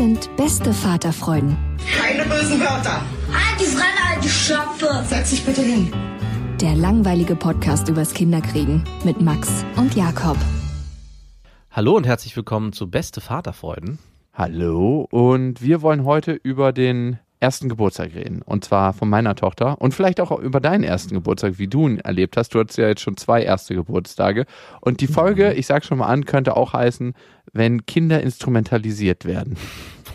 Sind beste Vaterfreuden. Keine bösen Wörter. Die Fremde, die Schöpfe. Setz dich bitte hin. Der langweilige Podcast übers Kinderkriegen mit Max und Jakob. Hallo und herzlich willkommen zu Beste Vaterfreuden. Hallo und wir wollen heute über den ersten Geburtstag reden und zwar von meiner Tochter und vielleicht auch über deinen ersten Geburtstag, wie du ihn erlebt hast. Du hattest ja jetzt schon zwei erste Geburtstage und die Folge, ich sag schon mal an, könnte auch heißen, wenn Kinder instrumentalisiert werden.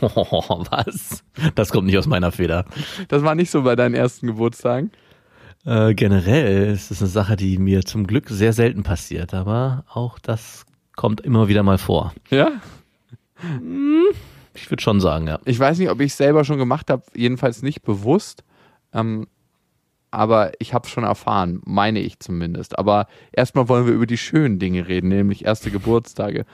Oh, was? Das kommt nicht aus meiner Feder. Das war nicht so bei deinen ersten Geburtstagen. Äh, generell ist es eine Sache, die mir zum Glück sehr selten passiert, aber auch das kommt immer wieder mal vor. Ja? Ich würde schon sagen, ja. Ich weiß nicht, ob ich es selber schon gemacht habe, jedenfalls nicht bewusst. Ähm, aber ich habe es schon erfahren, meine ich zumindest. Aber erstmal wollen wir über die schönen Dinge reden, nämlich erste Geburtstage.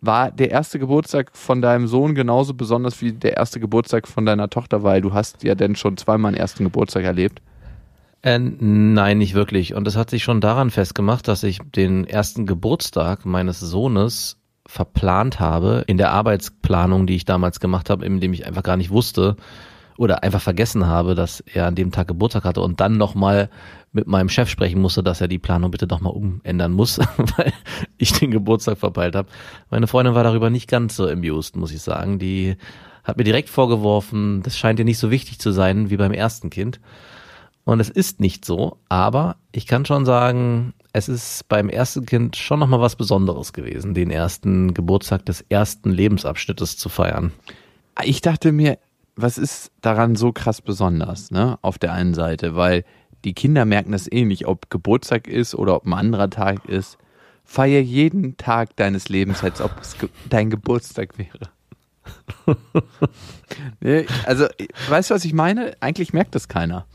War der erste Geburtstag von deinem Sohn genauso besonders wie der erste Geburtstag von deiner Tochter, weil du hast ja denn schon zweimal einen ersten Geburtstag erlebt? Äh, nein, nicht wirklich. Und es hat sich schon daran festgemacht, dass ich den ersten Geburtstag meines Sohnes verplant habe in der Arbeitsplanung, die ich damals gemacht habe, indem ich einfach gar nicht wusste oder einfach vergessen habe, dass er an dem Tag Geburtstag hatte und dann nochmal mit meinem Chef sprechen musste, dass er die Planung bitte doch mal umändern muss, weil ich den Geburtstag verpeilt habe. Meine Freundin war darüber nicht ganz so amused, muss ich sagen. Die hat mir direkt vorgeworfen, das scheint dir nicht so wichtig zu sein wie beim ersten Kind. Und es ist nicht so, aber ich kann schon sagen, es ist beim ersten Kind schon nochmal was Besonderes gewesen, den ersten Geburtstag des ersten Lebensabschnittes zu feiern. Ich dachte mir, was ist daran so krass besonders, ne? Auf der einen Seite, weil die Kinder merken das eh nicht, ob Geburtstag ist oder ob ein anderer Tag ist. Feier jeden Tag deines Lebens, als ob es dein Geburtstag wäre. nee, also, weißt du, was ich meine? Eigentlich merkt das keiner.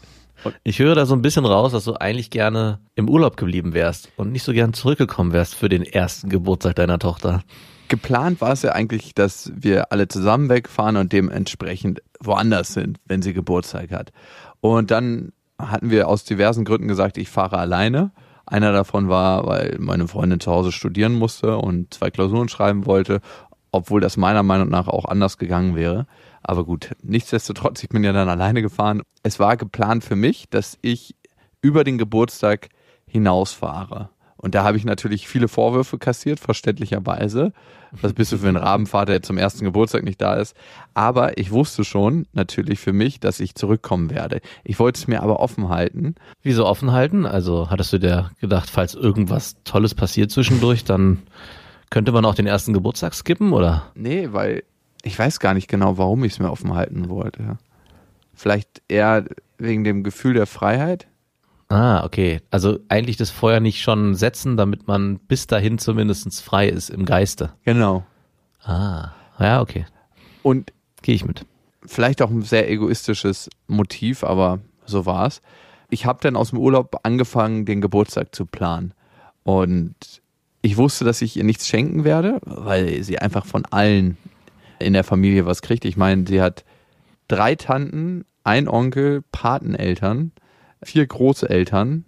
Ich höre da so ein bisschen raus, dass du eigentlich gerne im Urlaub geblieben wärst und nicht so gern zurückgekommen wärst für den ersten Geburtstag deiner Tochter. Geplant war es ja eigentlich, dass wir alle zusammen wegfahren und dementsprechend woanders sind, wenn sie Geburtstag hat. Und dann hatten wir aus diversen Gründen gesagt, ich fahre alleine. Einer davon war, weil meine Freundin zu Hause studieren musste und zwei Klausuren schreiben wollte, obwohl das meiner Meinung nach auch anders gegangen wäre. Aber gut, nichtsdestotrotz, ich bin ja dann alleine gefahren. Es war geplant für mich, dass ich über den Geburtstag hinausfahre. Und da habe ich natürlich viele Vorwürfe kassiert, verständlicherweise. Was bist du für ein Rabenvater, der zum ersten Geburtstag nicht da ist? Aber ich wusste schon, natürlich für mich, dass ich zurückkommen werde. Ich wollte es mir aber offen halten. Wieso offen halten? Also hattest du dir gedacht, falls irgendwas Tolles passiert zwischendurch, dann könnte man auch den ersten Geburtstag skippen, oder? Nee, weil ich weiß gar nicht genau, warum ich es mir offen halten wollte. Vielleicht eher wegen dem Gefühl der Freiheit. Ah, okay. Also eigentlich das Feuer nicht schon setzen, damit man bis dahin zumindest frei ist im Geiste. Genau. Ah, ja, okay. Und Gehe ich mit. vielleicht auch ein sehr egoistisches Motiv, aber so war es. Ich habe dann aus dem Urlaub angefangen, den Geburtstag zu planen. Und ich wusste, dass ich ihr nichts schenken werde, weil sie einfach von allen in der Familie was kriegt. Ich meine, sie hat drei Tanten, ein Onkel, Pateneltern, vier Großeltern.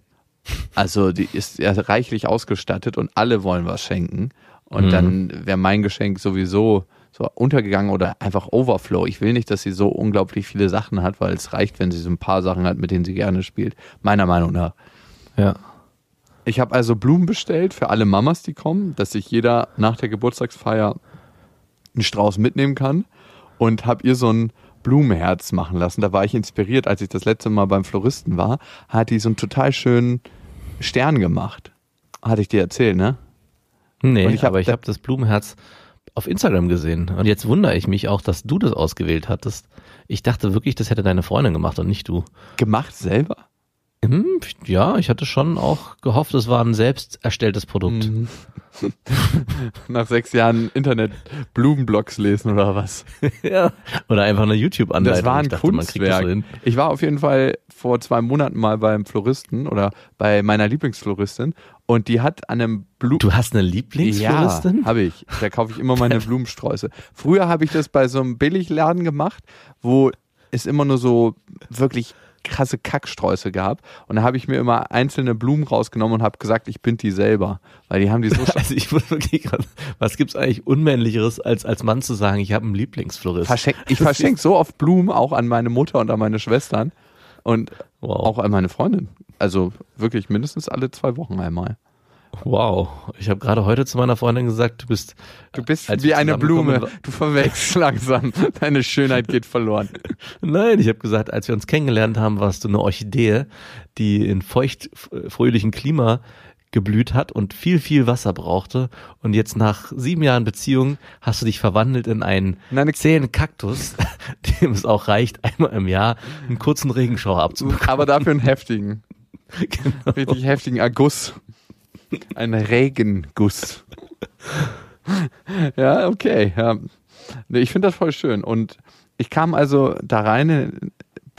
Also die ist ja reichlich ausgestattet und alle wollen was schenken. Und Mhm. dann wäre mein Geschenk sowieso so untergegangen oder einfach Overflow. Ich will nicht, dass sie so unglaublich viele Sachen hat, weil es reicht, wenn sie so ein paar Sachen hat, mit denen sie gerne spielt. Meiner Meinung nach. Ja. Ich habe also Blumen bestellt für alle Mamas, die kommen, dass sich jeder nach der Geburtstagsfeier einen Strauß mitnehmen kann und habe ihr so ein Blumenherz machen lassen. Da war ich inspiriert, als ich das letzte Mal beim Floristen war, hat die so einen total schönen Stern gemacht. Hatte ich dir erzählt, ne? Nee, ich hab aber ich habe das Blumenherz auf Instagram gesehen. Und jetzt wundere ich mich auch, dass du das ausgewählt hattest. Ich dachte wirklich, das hätte deine Freundin gemacht und nicht du. Gemacht selber? Hm, ja, ich hatte schon auch gehofft, es war ein selbst erstelltes Produkt. Mhm. Nach sechs Jahren Internet-Blumenblogs lesen oder was? ja. Oder einfach eine YouTube-Anleitung. Das war ein ich dachte, Kunstwerk. so. Ich war auf jeden Fall vor zwei Monaten mal beim Floristen oder bei meiner Lieblingsfloristin und die hat an einem Blumen... Du hast eine Lieblingsfloristin? Ja, habe ich. Da kaufe ich immer meine Blumensträuße. Früher habe ich das bei so einem Billigladen gemacht, wo es immer nur so wirklich krasse Kacksträuße gab. Und da habe ich mir immer einzelne Blumen rausgenommen und habe gesagt, ich bin die selber. Weil die haben die so Also ich muss wirklich gerade, was gibt's eigentlich unmännlicheres, als als Mann zu sagen, ich habe einen Lieblingsflorist? verschenkt. Ich verschenke so oft Blumen, auch an meine Mutter und an meine Schwestern. Und Wow. auch an meine Freundin. Also wirklich mindestens alle zwei Wochen einmal. Wow. Ich habe gerade heute zu meiner Freundin gesagt, du bist Du bist wie eine Blume. Du verwechselst langsam. Deine Schönheit geht verloren. Nein, ich habe gesagt, als wir uns kennengelernt haben, warst du eine Orchidee, die in feucht fröhlichen Klima geblüht hat und viel, viel Wasser brauchte. Und jetzt nach sieben Jahren Beziehung hast du dich verwandelt in einen Nein, zähen Kaktus, dem es auch reicht, einmal im Jahr einen kurzen Regenschauer abzubekommen. Aber dafür einen heftigen. Genau. Richtig heftigen Erguss. Ein Regenguss. ja, okay. Ja. Nee, ich finde das voll schön. Und ich kam also da rein äh,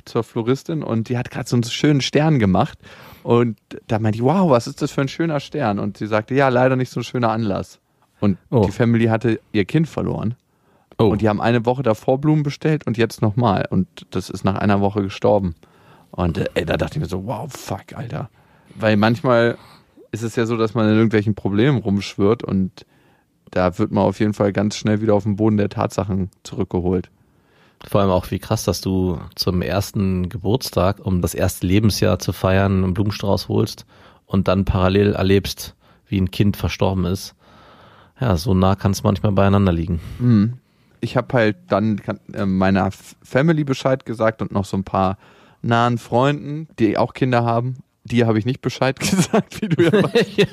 zur Floristin und die hat gerade so einen schönen Stern gemacht. Und da meinte ich, wow, was ist das für ein schöner Stern? Und sie sagte, ja, leider nicht so ein schöner Anlass. Und Oh. die Family hatte ihr Kind verloren. Oh. Und die haben eine Woche davor Blumen bestellt und jetzt nochmal. Und das ist nach einer Woche gestorben. Und äh, da dachte ich mir so, wow, fuck, Alter. Weil manchmal ist es ja so, dass man in irgendwelchen Problemen rumschwirrt und da wird man auf jeden Fall ganz schnell wieder auf den Boden der Tatsachen zurückgeholt. Vor allem auch, wie krass, dass du zum ersten Geburtstag, um das erste Lebensjahr zu feiern, einen Blumenstrauß holst und dann parallel erlebst, wie ein Kind verstorben ist. Ja, so nah kann es manchmal beieinander liegen. Mhm. Ich habe halt dann äh, meiner Family Bescheid gesagt und noch so ein paar nahen Freunden, die auch Kinder haben. Die habe ich nicht Bescheid gesagt, wie du ja weißt.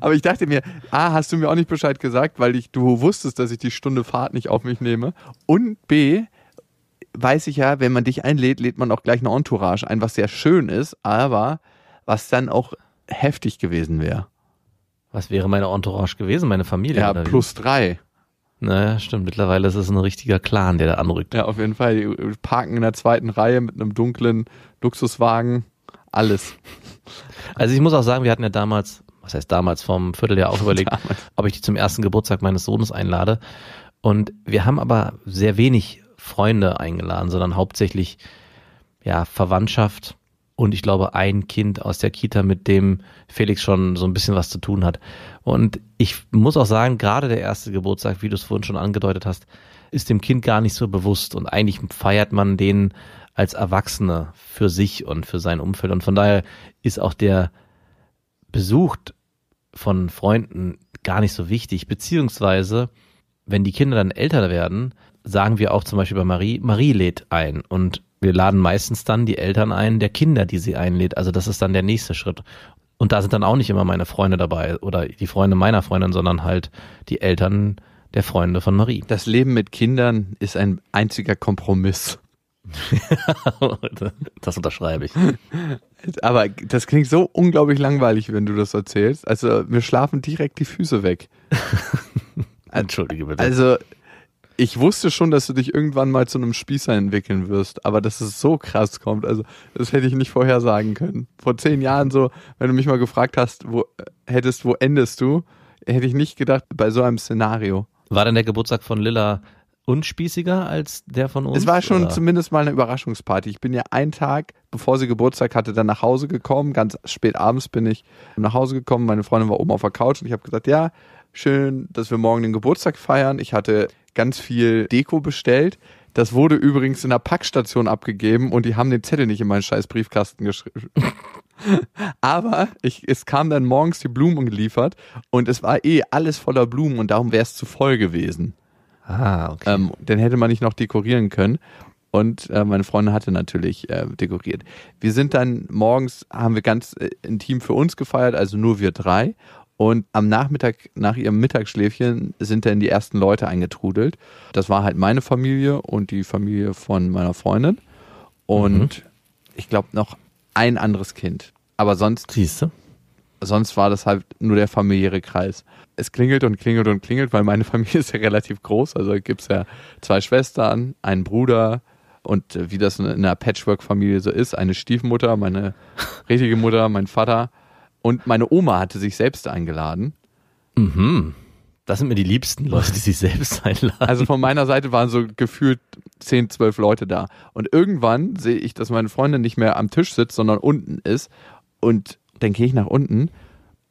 Aber ich dachte mir, A, hast du mir auch nicht Bescheid gesagt, weil ich, du wusstest, dass ich die Stunde Fahrt nicht auf mich nehme. Und B, weiß ich ja, wenn man dich einlädt, lädt man auch gleich eine Entourage ein, was sehr schön ist, aber was dann auch heftig gewesen wäre. Was wäre meine Entourage gewesen, meine Familie? Ja, plus drei. Naja, stimmt. Mittlerweile ist es ein richtiger Clan, der da anrückt. Ja, auf jeden Fall. Die parken in der zweiten Reihe mit einem dunklen Luxuswagen. Alles. Also ich muss auch sagen, wir hatten ja damals, was heißt damals, vom Vierteljahr auch überlegt, ob ich die zum ersten Geburtstag meines Sohnes einlade. Und wir haben aber sehr wenig Freunde eingeladen, sondern hauptsächlich ja Verwandtschaft und ich glaube ein Kind aus der Kita, mit dem Felix schon so ein bisschen was zu tun hat. Und ich muss auch sagen, gerade der erste Geburtstag, wie du es vorhin schon angedeutet hast, ist dem Kind gar nicht so bewusst und eigentlich feiert man den als Erwachsene für sich und für sein Umfeld und von daher ist auch der besucht von Freunden gar nicht so wichtig, beziehungsweise wenn die Kinder dann älter werden, sagen wir auch zum Beispiel bei Marie, Marie lädt ein und wir laden meistens dann die Eltern ein der Kinder, die sie einlädt. Also das ist dann der nächste Schritt. Und da sind dann auch nicht immer meine Freunde dabei oder die Freunde meiner Freundin, sondern halt die Eltern der Freunde von Marie. Das Leben mit Kindern ist ein einziger Kompromiss. das unterschreibe ich. Aber das klingt so unglaublich langweilig, wenn du das erzählst. Also mir schlafen direkt die Füße weg. Entschuldige bitte. Also ich wusste schon, dass du dich irgendwann mal zu einem Spießer entwickeln wirst, aber dass es so krass kommt, also das hätte ich nicht vorher sagen können. Vor zehn Jahren so, wenn du mich mal gefragt hast, wo hättest, wo endest du, hätte ich nicht gedacht bei so einem Szenario. War denn der Geburtstag von Lilla unspießiger als der von uns? Es war schon oder? zumindest mal eine Überraschungsparty. Ich bin ja einen Tag, bevor sie Geburtstag hatte, dann nach Hause gekommen. Ganz spät abends bin ich nach Hause gekommen. Meine Freundin war oben auf der Couch und ich habe gesagt, ja, schön, dass wir morgen den Geburtstag feiern. Ich hatte ganz viel Deko bestellt. Das wurde übrigens in der Packstation abgegeben und die haben den Zettel nicht in meinen scheiß Briefkasten geschrieben. Aber ich, es kam dann morgens die Blumen geliefert und es war eh alles voller Blumen und darum wäre es zu voll gewesen. Ah, okay. Ähm, dann hätte man nicht noch dekorieren können. Und äh, meine Freundin hatte natürlich äh, dekoriert. Wir sind dann morgens, haben wir ganz äh, intim für uns gefeiert, also nur wir drei. Und am Nachmittag, nach ihrem Mittagsschläfchen, sind dann die ersten Leute eingetrudelt. Das war halt meine Familie und die Familie von meiner Freundin. Und ich glaube noch ein anderes Kind. Aber sonst Siehst du? Sonst war das halt nur der familiäre Kreis. Es klingelt und klingelt und klingelt, weil meine Familie ist ja relativ groß. Also gibt es ja zwei Schwestern, einen Bruder und äh, wie das in einer Patchwork-Familie so ist, eine Stiefmutter, meine richtige Mutter, mein Vater und meine Oma hatte sich selbst eingeladen. Mhm. Das sind mir die liebsten Leute, die sich selbst einladen. Also von meiner Seite waren so gefühlt 10, 12 Leute da. Und irgendwann sehe ich, dass meine Freundin nicht mehr am Tisch sitzt, sondern unten ist. Und dann gehe ich nach unten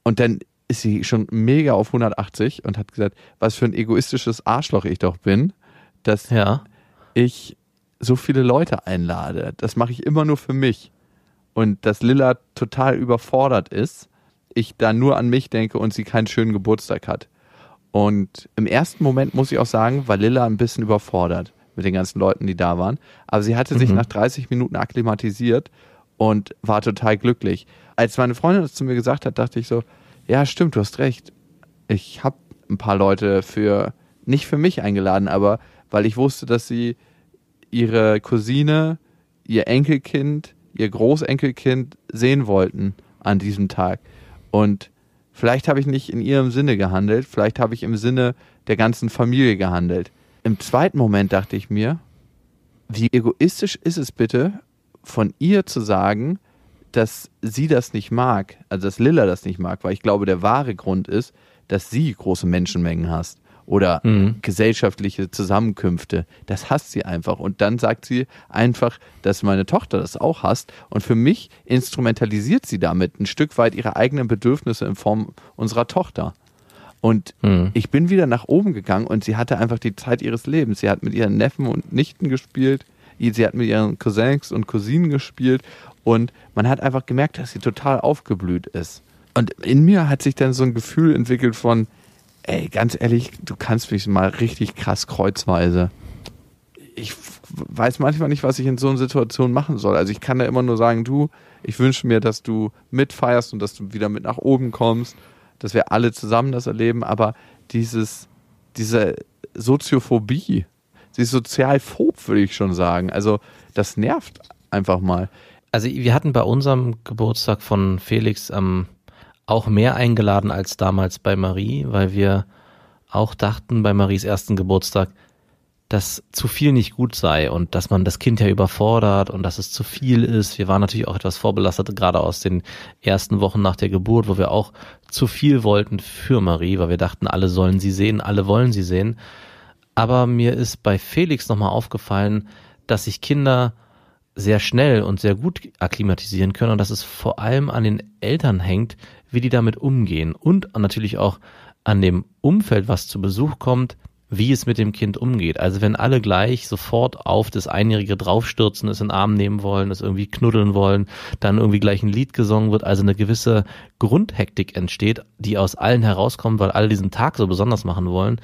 und dann ist sie schon mega auf 180 und hat gesagt, was für ein egoistisches Arschloch ich doch bin, dass ja. ich so viele Leute einlade. Das mache ich immer nur für mich. Und dass Lilla total überfordert ist, ich da nur an mich denke und sie keinen schönen Geburtstag hat. Und im ersten Moment muss ich auch sagen, war Lilla ein bisschen überfordert mit den ganzen Leuten, die da waren. Aber sie hatte sich Mhm. nach 30 Minuten akklimatisiert und war total glücklich. Als meine Freundin das zu mir gesagt hat, dachte ich so, ja, stimmt, du hast recht. Ich habe ein paar Leute für, nicht für mich eingeladen, aber weil ich wusste, dass sie ihre Cousine, ihr Enkelkind, ihr Großenkelkind sehen wollten an diesem Tag. Und vielleicht habe ich nicht in ihrem Sinne gehandelt, vielleicht habe ich im Sinne der ganzen Familie gehandelt. Im zweiten Moment dachte ich mir, wie egoistisch ist es bitte, von ihr zu sagen, dass sie das nicht mag, also dass Lilla das nicht mag, weil ich glaube, der wahre Grund ist, dass sie große Menschenmengen hasst oder Mhm. gesellschaftliche Zusammenkünfte. Das hasst sie einfach. Und dann sagt sie einfach, dass meine Tochter das auch hasst. Und für mich instrumentalisiert sie damit ein Stück weit ihre eigenen Bedürfnisse in Form unserer Tochter. Und Mhm. ich bin wieder nach oben gegangen und sie hatte einfach die Zeit ihres Lebens. Sie hat mit ihren Neffen und Nichten gespielt, sie hat mit ihren Cousins und Cousinen gespielt und man hat einfach gemerkt, dass sie total aufgeblüht ist. Und in mir hat sich dann so ein Gefühl entwickelt von, ey, ganz ehrlich, du kannst mich mal richtig krass kreuzweise. Ich weiß manchmal nicht, was ich in so einer Situation machen soll. Also ich kann da immer nur sagen, du, ich wünsche mir, dass du mitfeierst und dass du wieder mit nach oben kommst, dass wir alle zusammen das erleben, aber dieses, diese Soziophobie, sie ist sozialphob, würde ich schon sagen. Also das nervt einfach mal. Also wir hatten bei unserem Geburtstag von Felix ähm, auch mehr eingeladen als damals bei Marie, weil wir auch dachten bei Maries ersten Geburtstag, dass zu viel nicht gut sei und dass man das Kind ja überfordert und dass es zu viel ist. Wir waren natürlich auch etwas vorbelastet, gerade aus den ersten Wochen nach der Geburt, wo wir auch zu viel wollten für Marie, weil wir dachten, alle sollen sie sehen, alle wollen sie sehen. Aber mir ist bei Felix nochmal aufgefallen, dass sich Kinder sehr schnell und sehr gut akklimatisieren können und dass es vor allem an den Eltern hängt, wie die damit umgehen und natürlich auch an dem Umfeld, was zu Besuch kommt, wie es mit dem Kind umgeht. Also wenn alle gleich sofort auf das Einjährige draufstürzen, es in den Arm nehmen wollen, es irgendwie knuddeln wollen, dann irgendwie gleich ein Lied gesungen wird, also eine gewisse Grundhektik entsteht, die aus allen herauskommt, weil alle diesen Tag so besonders machen wollen,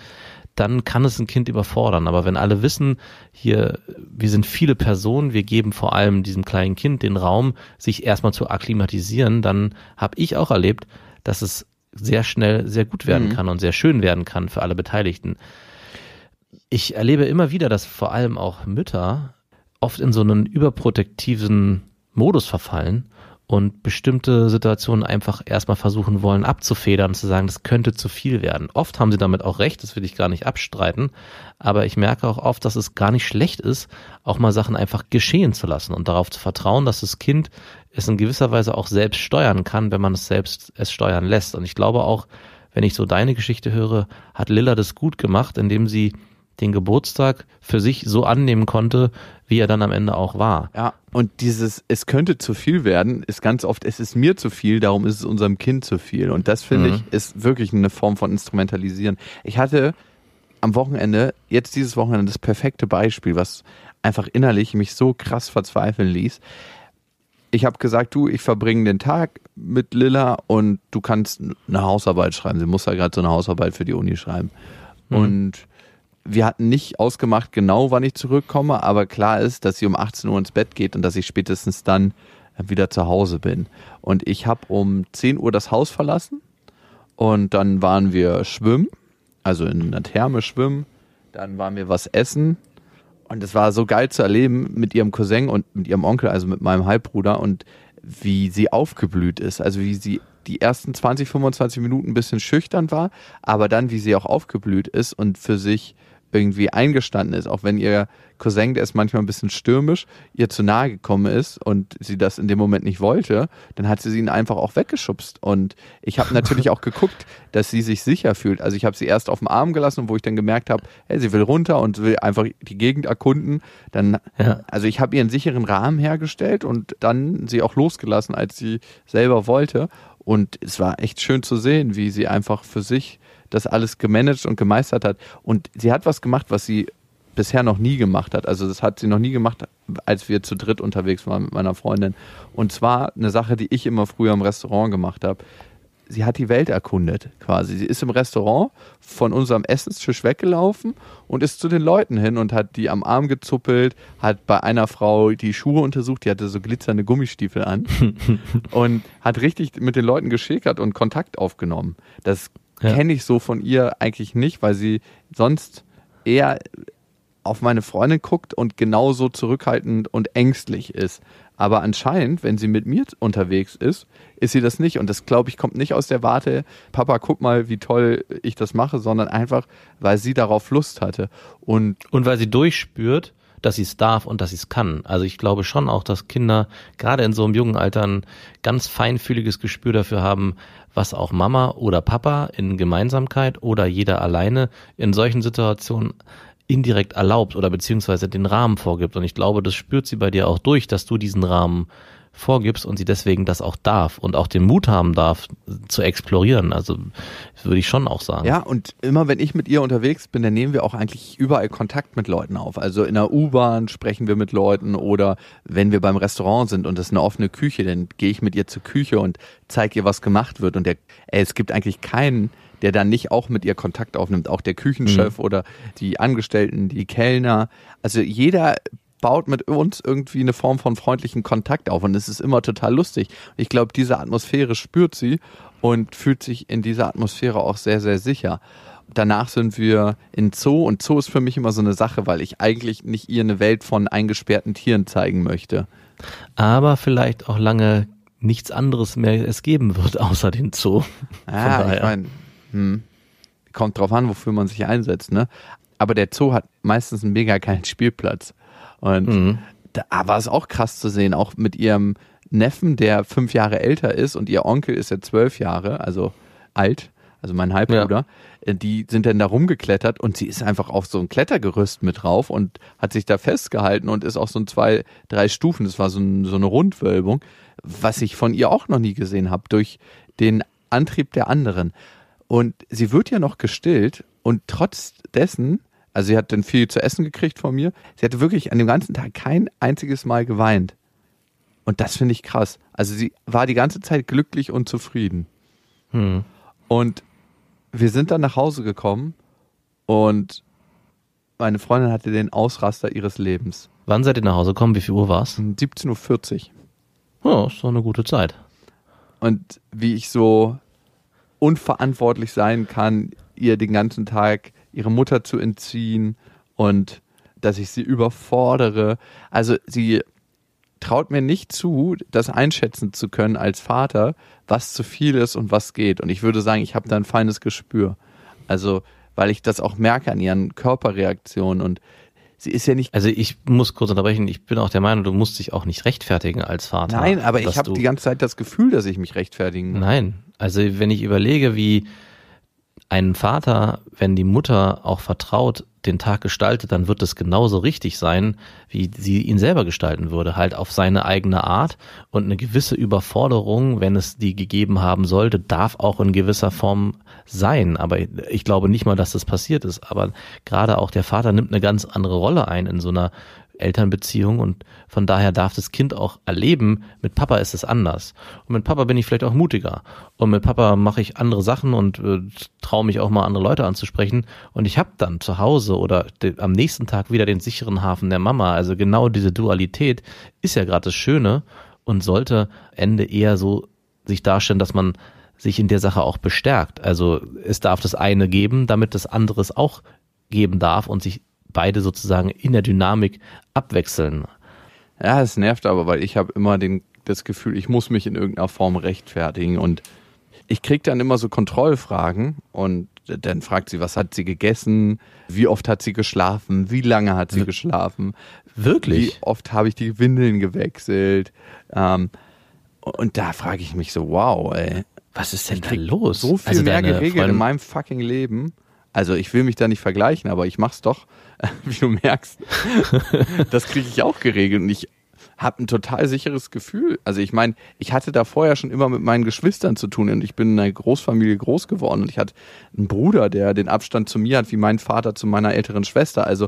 dann kann es ein Kind überfordern. Aber wenn alle wissen, hier, wir sind viele Personen, wir geben vor allem diesem kleinen Kind den Raum, sich erstmal zu akklimatisieren, dann habe ich auch erlebt, dass es sehr schnell sehr gut werden Mhm. kann und sehr schön werden kann für alle Beteiligten. Ich erlebe immer wieder, dass vor allem auch Mütter oft in so einen überprotektiven Modus verfallen und bestimmte Situationen einfach erstmal versuchen wollen abzufedern zu sagen, das könnte zu viel werden. Oft haben sie damit auch recht, das will ich gar nicht abstreiten, aber ich merke auch oft, dass es gar nicht schlecht ist, auch mal Sachen einfach geschehen zu lassen und darauf zu vertrauen, dass das Kind es in gewisser Weise auch selbst steuern kann, wenn man es selbst es steuern lässt. Und ich glaube auch, wenn ich so deine Geschichte höre, hat Lilla das gut gemacht, indem sie den Geburtstag für sich so annehmen konnte, wie er dann am Ende auch war. Ja, und dieses, es könnte zu viel werden, ist ganz oft, es ist mir zu viel, darum ist es unserem Kind zu viel. Und das finde Mhm. ich, ist wirklich eine Form von Instrumentalisieren. Ich hatte am Wochenende, jetzt dieses Wochenende, das perfekte Beispiel, was einfach innerlich mich so krass verzweifeln ließ. Ich habe gesagt, du, ich verbringe den Tag mit Lilla und du kannst eine Hausarbeit schreiben. Sie muss ja gerade so eine Hausarbeit für die Uni schreiben. Mhm. Und wir hatten nicht ausgemacht genau, wann ich zurückkomme, aber klar ist, dass sie um 18 Uhr ins Bett geht und dass ich spätestens dann wieder zu Hause bin. Und ich habe um 10 Uhr das Haus verlassen und dann waren wir schwimmen, also in einer Therme schwimmen. Dann waren wir was essen und es war so geil zu erleben mit ihrem Cousin und mit ihrem Onkel, also mit meinem Halbbruder und wie sie aufgeblüht ist. Also wie sie die ersten 20, 25 Minuten ein bisschen schüchtern war, aber dann wie sie auch aufgeblüht ist und für sich irgendwie eingestanden ist, auch wenn ihr Cousin, der ist manchmal ein bisschen stürmisch, ihr zu nahe gekommen ist und sie das in dem Moment nicht wollte, dann hat sie ihn einfach auch weggeschubst. Und ich habe natürlich auch geguckt, dass sie sich sicher fühlt. Also ich habe sie erst auf dem Arm gelassen, wo ich dann gemerkt habe, hey, sie will runter und will einfach die Gegend erkunden. Dann, Ja. also ich habe ihr einen sicheren Rahmen hergestellt und dann sie auch losgelassen, als sie selber wollte. Und es war echt schön zu sehen, wie sie einfach für sich das alles gemanagt und gemeistert hat. Und sie hat was gemacht, was sie bisher noch nie gemacht hat. Also das hat sie noch nie gemacht, als wir zu dritt unterwegs waren mit meiner Freundin. Und zwar eine Sache, die ich immer früher im Restaurant gemacht habe. Sie hat die Welt erkundet, quasi. Sie ist im Restaurant von unserem Essenstisch weggelaufen und ist zu den Leuten hin und hat die am Arm gezuppelt, hat bei einer Frau die Schuhe untersucht, die hatte so glitzernde Gummistiefel an und hat richtig mit den Leuten geschäkert und Kontakt aufgenommen. Das Ja. kenne ich so von ihr eigentlich nicht, weil sie sonst eher auf meine Freundin guckt und genauso zurückhaltend und ängstlich ist. Aber anscheinend, wenn sie mit mir unterwegs ist, ist sie das nicht. Und das, glaube ich, kommt nicht aus der Warte, Papa, guck mal, wie toll ich das mache, sondern einfach, weil sie darauf Lust hatte. Und Und weil sie durchspürt, dass sie es darf und dass sie es kann. Also ich glaube schon auch, dass Kinder gerade in so einem jungen Alter ein ganz feinfühliges Gespür dafür haben, was auch Mama oder Papa in Gemeinsamkeit oder jeder alleine in solchen Situationen indirekt erlaubt oder beziehungsweise den Rahmen vorgibt. Und ich glaube, das spürt sie bei dir auch durch, dass du diesen Rahmen vorgibst und sie deswegen das auch darf und auch den Mut haben darf, zu explorieren. Also würde ich schon auch sagen. Ja, und immer wenn ich mit ihr unterwegs bin, dann nehmen wir auch eigentlich überall Kontakt mit Leuten auf. Also in der U-Bahn sprechen wir mit Leuten oder wenn wir beim Restaurant sind und es ist eine offene Küche, dann gehe ich mit ihr zur Küche und zeige ihr, was gemacht wird. Und der, ey, es gibt eigentlich keinen, der dann nicht auch mit ihr Kontakt aufnimmt. Auch der Küchenchef oder die Angestellten, die Kellner. Also jeder baut mit uns irgendwie eine Form von freundlichen Kontakt auf und es ist immer total lustig. Ich glaube, diese Atmosphäre spürt sie und fühlt sich in dieser Atmosphäre auch sehr, sehr sicher. Danach sind wir in Zoo und Zoo ist für mich immer so eine Sache, weil ich eigentlich nicht ihr eine Welt von eingesperrten Tieren zeigen möchte. Aber vielleicht auch lange nichts anderes mehr es geben wird, außer den Zoo. Von Ah, ich meine, hm, kommt drauf an, wofür man sich einsetzt, ne? Aber der Zoo hat meistens einen mega geilen Spielplatz. Und Mhm. da war es auch krass zu sehen, auch mit ihrem Neffen, der fünf Jahre älter ist und ihr Onkel ist ja zwölf Jahre, also alt, also mein Halbbruder. Äh, Die sind dann da rumgeklettert und sie ist einfach auf so ein Klettergerüst mit drauf und hat sich da festgehalten und ist auch so ein zwei, drei Stufen, das war so, ein, so eine Rundwölbung, was ich von ihr auch noch nie gesehen habe, durch den Antrieb der anderen. Und sie wird ja noch gestillt und trotz dessen, also sie hat dann viel zu essen gekriegt von mir, sie hatte wirklich an dem ganzen Tag kein einziges Mal geweint. Und das finde ich krass. Also sie war die ganze Zeit glücklich und zufrieden. Hm. Und wir sind dann nach Hause gekommen und meine Freundin hatte den Ausraster ihres Lebens. Wann seid ihr nach Hause gekommen? Wie viel Uhr war's? Um 17.40 Uhr. Ja, ist doch eine gute Zeit. und wie ich so unverantwortlich sein kann, ihr den ganzen Tag ihre Mutter zu entziehen und dass ich sie überfordere. Also sie traut mir nicht zu, das einschätzen zu können als Vater, was zu viel ist und was geht. Und ich würde sagen, ich habe da ein feines Gespür. Also, weil ich das auch merke an ihren Körperreaktionen und sie ist ja nicht Also ich muss kurz unterbrechen, ich bin auch der Meinung, du musst dich auch nicht rechtfertigen als Vater. Nein, aber ich habe die ganze Zeit das Gefühl, dass ich mich rechtfertigen muss. Nein, also wenn ich überlege, wie ein Vater, wenn die Mutter auch vertraut, den Tag gestaltet, dann wird es genauso richtig sein, wie sie ihn selber gestalten würde, halt auf seine eigene Art und eine gewisse Überforderung, wenn es die gegeben haben sollte, darf auch in gewisser Form sein. Aber ich glaube nicht mal, dass das passiert ist. Aber gerade auch der Vater nimmt eine ganz andere Rolle ein in so einer Elternbeziehung und von daher darf das Kind auch erleben, mit Papa ist es anders. Und mit Papa bin ich vielleicht auch mutiger. Und mit Papa mache ich andere Sachen und äh, traue mich auch mal andere Leute anzusprechen. Und ich habe dann zu Hause oder am nächsten Tag wieder den sicheren Hafen der Mama. Also genau diese Dualität ist ja gerade das Schöne und sollte Ende eher so sich darstellen, dass man sich in der Sache auch bestärkt. Also es darf das eine geben, damit das andere es auch geben darf und sich beide sozusagen in der Dynamik abwechseln. Ja, es nervt aber, weil ich habe immer den, das Gefühl, ich muss mich in irgendeiner Form rechtfertigen und ich kriege dann immer so Kontrollfragen und dann fragt sie, was hat sie gegessen, wie oft hat sie geschlafen, wie lange hat sie geschlafen, wirklich, wie oft habe ich die Windeln gewechselt. Ähm, und da frage ich mich so, wow, ey. Was ist denn da los? So viel Also mehr geregelt Freundin- in meinem fucking Leben. Also ich will mich da nicht vergleichen, aber ich mach's doch, wie du merkst. das kriege ich auch geregelt und ich habe ein total sicheres Gefühl. Also ich meine, ich hatte da vorher schon immer mit meinen Geschwistern zu tun und ich bin in einer Großfamilie groß geworden und ich hatte einen Bruder, der den Abstand zu mir hat, wie mein Vater zu meiner älteren Schwester. Also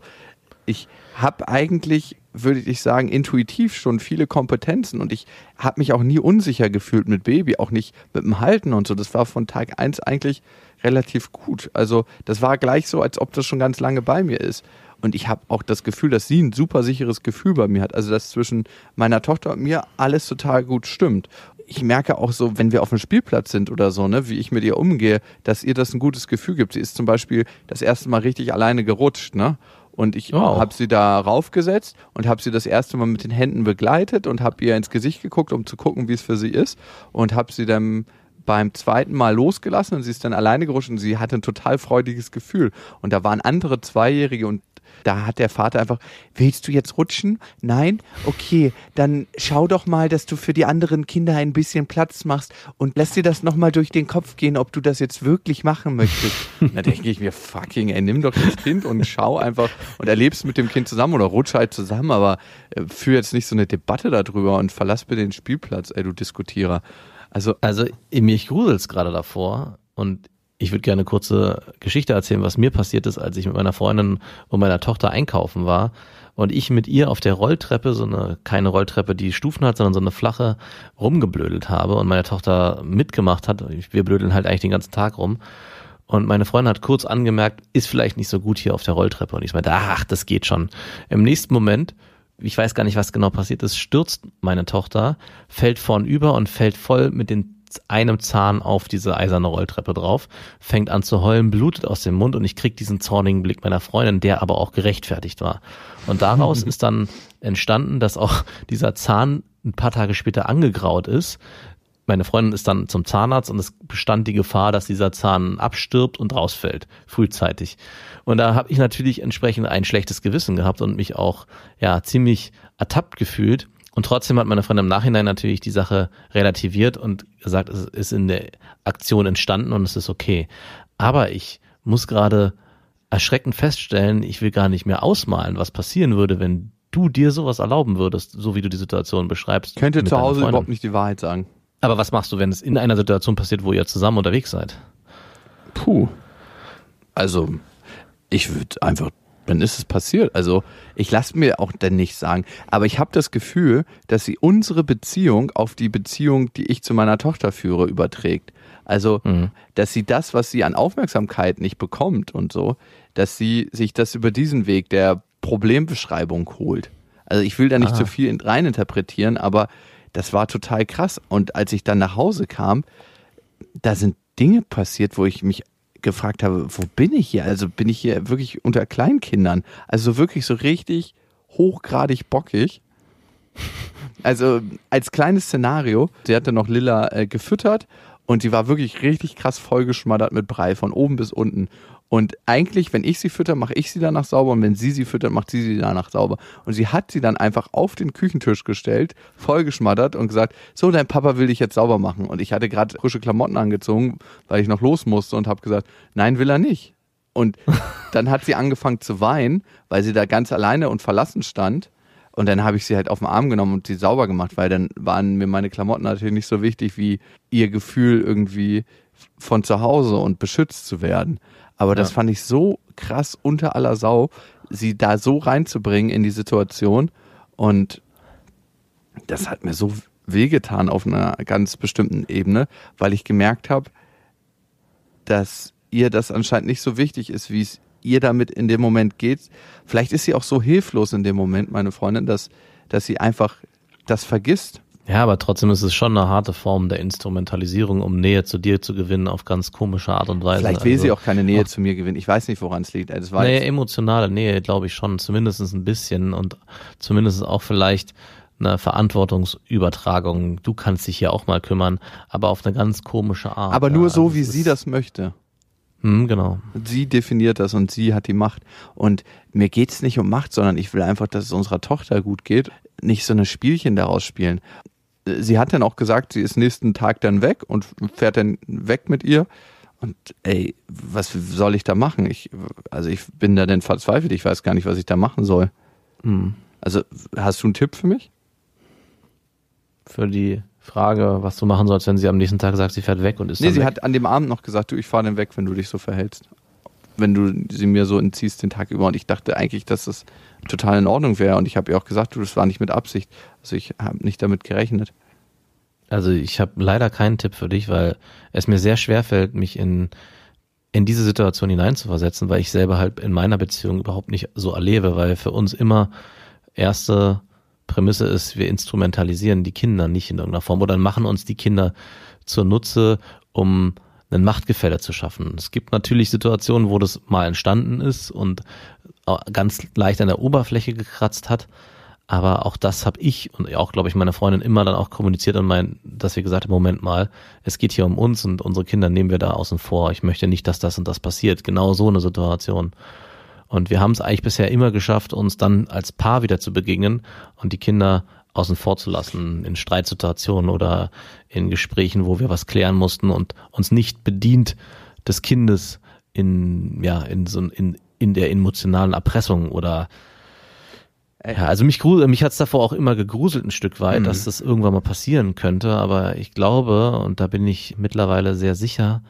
ich habe eigentlich, würde ich sagen, intuitiv schon viele Kompetenzen und ich habe mich auch nie unsicher gefühlt mit Baby, auch nicht mit dem Halten und so. Das war von Tag eins eigentlich relativ gut. Also das war gleich so, als ob das schon ganz lange bei mir ist. Und ich habe auch das Gefühl, dass sie ein super sicheres Gefühl bei mir hat. Also dass zwischen meiner Tochter und mir alles total gut stimmt. Ich merke auch so, wenn wir auf dem Spielplatz sind oder so, ne, wie ich mit ihr umgehe, dass ihr das ein gutes Gefühl gibt. Sie ist zum Beispiel das erste Mal richtig alleine gerutscht, ne? Und ich Wow. habe sie da raufgesetzt und habe sie das erste Mal mit den Händen begleitet und habe ihr ins Gesicht geguckt, um zu gucken, wie es für sie ist. Und habe sie dann beim zweiten Mal losgelassen und sie ist dann alleine gerutscht und sie hatte ein total freudiges Gefühl. Und da waren andere Zweijährige und da hat der Vater einfach, willst du jetzt rutschen? Nein? Okay, dann schau doch mal, dass du für die anderen Kinder ein bisschen Platz machst und lass dir das nochmal durch den Kopf gehen, ob du das jetzt wirklich machen möchtest. da denke ich mir, fucking, ey, nimm doch das Kind und schau einfach und erlebst mit dem Kind zusammen oder rutsch halt zusammen, aber äh, führ jetzt nicht so eine Debatte darüber und verlass bitte den Spielplatz, ey, du Diskutierer. Also, Also mich gruselt's gerade davor und ich würde gerne eine kurze Geschichte erzählen, was mir passiert ist, als ich mit meiner Freundin und meiner Tochter einkaufen war und ich mit ihr auf der Rolltreppe, so eine keine Rolltreppe, die Stufen hat, sondern so eine flache, rumgeblödelt habe und meine Tochter mitgemacht hat. Wir blödeln halt eigentlich den ganzen Tag rum. Und meine Freundin hat kurz angemerkt, ist vielleicht nicht so gut hier auf der Rolltreppe. Und ich meinte, ach, das geht schon. Im nächsten Moment, ich weiß gar nicht, was genau passiert ist, stürzt meine Tochter, fällt vornüber und fällt voll mit den einem Zahn auf diese eiserne Rolltreppe drauf, fängt an zu heulen, blutet aus dem Mund und ich krieg diesen zornigen Blick meiner Freundin, der aber auch gerechtfertigt war. Und daraus ist dann entstanden, dass auch dieser Zahn ein paar Tage später angegraut ist. Meine Freundin ist dann zum Zahnarzt und es bestand die Gefahr, dass dieser Zahn abstirbt und rausfällt, frühzeitig. Und da habe ich natürlich entsprechend ein schlechtes Gewissen gehabt und mich auch ja ziemlich ertappt gefühlt. Und trotzdem hat meine Freundin im Nachhinein natürlich die Sache relativiert und gesagt, es ist in der Aktion entstanden und es ist okay. Aber ich muss gerade erschreckend feststellen, ich will gar nicht mehr ausmalen, was passieren würde, wenn du dir sowas erlauben würdest, so wie du die Situation beschreibst. könnte zu Hause überhaupt nicht die Wahrheit sagen. Aber was machst du, wenn es in einer Situation passiert, wo ihr zusammen unterwegs seid? Puh. Also, ich würde einfach, dann ist es passiert. Also, ich lasse mir auch dann nicht sagen. Aber ich habe das Gefühl, dass sie unsere Beziehung auf die Beziehung, die ich zu meiner Tochter führe, überträgt. Also, dass sie das, was sie an Aufmerksamkeit nicht bekommt und so, dass sie sich das über diesen Weg der Problembeschreibung holt. Also ich will da nicht Ah. zu viel in- reininterpretieren, aber das war total krass. Und als ich dann nach Hause kam, da sind Dinge passiert, wo ich mich gefragt habe, wo bin ich hier? Also bin ich hier wirklich unter Kleinkindern? Also wirklich so richtig hochgradig bockig. Also als kleines Szenario, sie hatte noch Lilla äh, gefüttert und die war wirklich richtig krass vollgeschmattert mit Brei von oben bis unten. Und eigentlich, wenn ich sie fütter, mache ich sie danach sauber und wenn sie sie füttert, macht sie sie danach sauber. Und sie hat sie dann einfach auf den Küchentisch gestellt, vollgeschmattert und gesagt, so, dein Papa will dich jetzt sauber machen. Und ich hatte gerade frische Klamotten angezogen, weil ich noch los musste und habe gesagt, nein, will er nicht. Und dann hat sie angefangen zu weinen, weil sie da ganz alleine und verlassen stand. Und dann habe ich sie halt auf den Arm genommen und sie sauber gemacht, weil dann waren mir meine Klamotten natürlich nicht so wichtig wie ihr Gefühl irgendwie von zu Hause und beschützt zu werden. Aber das Ja. fand ich so krass unter aller Sau, sie da so reinzubringen in die Situation. Und das hat mir so wehgetan auf einer ganz bestimmten Ebene, weil ich gemerkt habe, dass ihr das anscheinend nicht so wichtig ist, wie es ihr damit in dem Moment geht. Vielleicht ist sie auch so hilflos in dem Moment, meine Freundin, dass, dass sie einfach das vergisst. Ja, aber trotzdem ist es schon eine harte Form der Instrumentalisierung, um Nähe zu dir zu gewinnen auf ganz komische Art und Weise. Vielleicht will Also, sie auch keine Nähe zu mir gewinnen. Ich weiß nicht, woran es liegt. Also, jetzt, emotionale Nähe, glaube ich schon, zumindest ein bisschen und zumindest auch vielleicht eine Verantwortungsübertragung. Du kannst dich hier auch mal kümmern, aber auf eine ganz komische Art. aber nur Ja, so, wie sie das möchte. Hm, genau. Sie definiert das und sie hat die Macht. Und mir geht's nicht um Macht, sondern ich will einfach, dass es unserer Tochter gut geht. Nicht so eine Spielchen daraus spielen. Sie hat dann auch gesagt, sie ist nächsten Tag dann weg und fährt dann weg mit ihr. Und ey, was soll ich da machen? Ich, also ich bin da dann verzweifelt. Ich weiß gar nicht, was ich da machen soll. Hm. Also hast du einen Tipp für mich? Für die Frage, was du machen sollst, wenn sie am nächsten Tag sagt, sie fährt weg und ist Nee, sie weg. hat an dem Abend noch gesagt, du, ich fahre dann weg, wenn du dich so verhältst. Wenn du sie mir so entziehst den Tag über. Und ich dachte eigentlich, dass das total in Ordnung wäre. Und ich habe ihr auch gesagt, du, das war nicht mit Absicht. Also ich habe nicht damit gerechnet. Also ich habe leider keinen Tipp für dich, weil es mir sehr schwer fällt, mich in in diese Situation hineinzuversetzen, weil ich selber halt in meiner Beziehung überhaupt nicht so erlebe, weil für uns immer erste Prämisse ist, wir instrumentalisieren die Kinder nicht in irgendeiner Form oder machen uns die Kinder zur Nutze, um ein Machtgefälle zu schaffen. Es gibt natürlich Situationen, wo das mal entstanden ist und ganz leicht an der Oberfläche gekratzt hat. Aber auch das habe ich und auch, glaube ich, meine Freundin immer dann auch kommuniziert und mein, dass wir gesagt haben, Moment mal, es geht hier um uns und unsere Kinder nehmen wir da außen vor. Ich möchte nicht, dass das und das passiert. Genau so eine Situation. Und wir haben es eigentlich bisher immer geschafft, uns dann als Paar wieder zu begegnen und die Kinder außen vor zu lassen in Streitsituationen oder in Gesprächen, wo wir was klären mussten und uns nicht bedient des Kindes in, ja, in so, in, in der emotionalen Erpressung oder ja, also mich, mich hat's davor auch immer gegruselt ein Stück weit, Mhm. dass das irgendwann mal passieren könnte, aber ich glaube, und da bin ich mittlerweile sehr sicher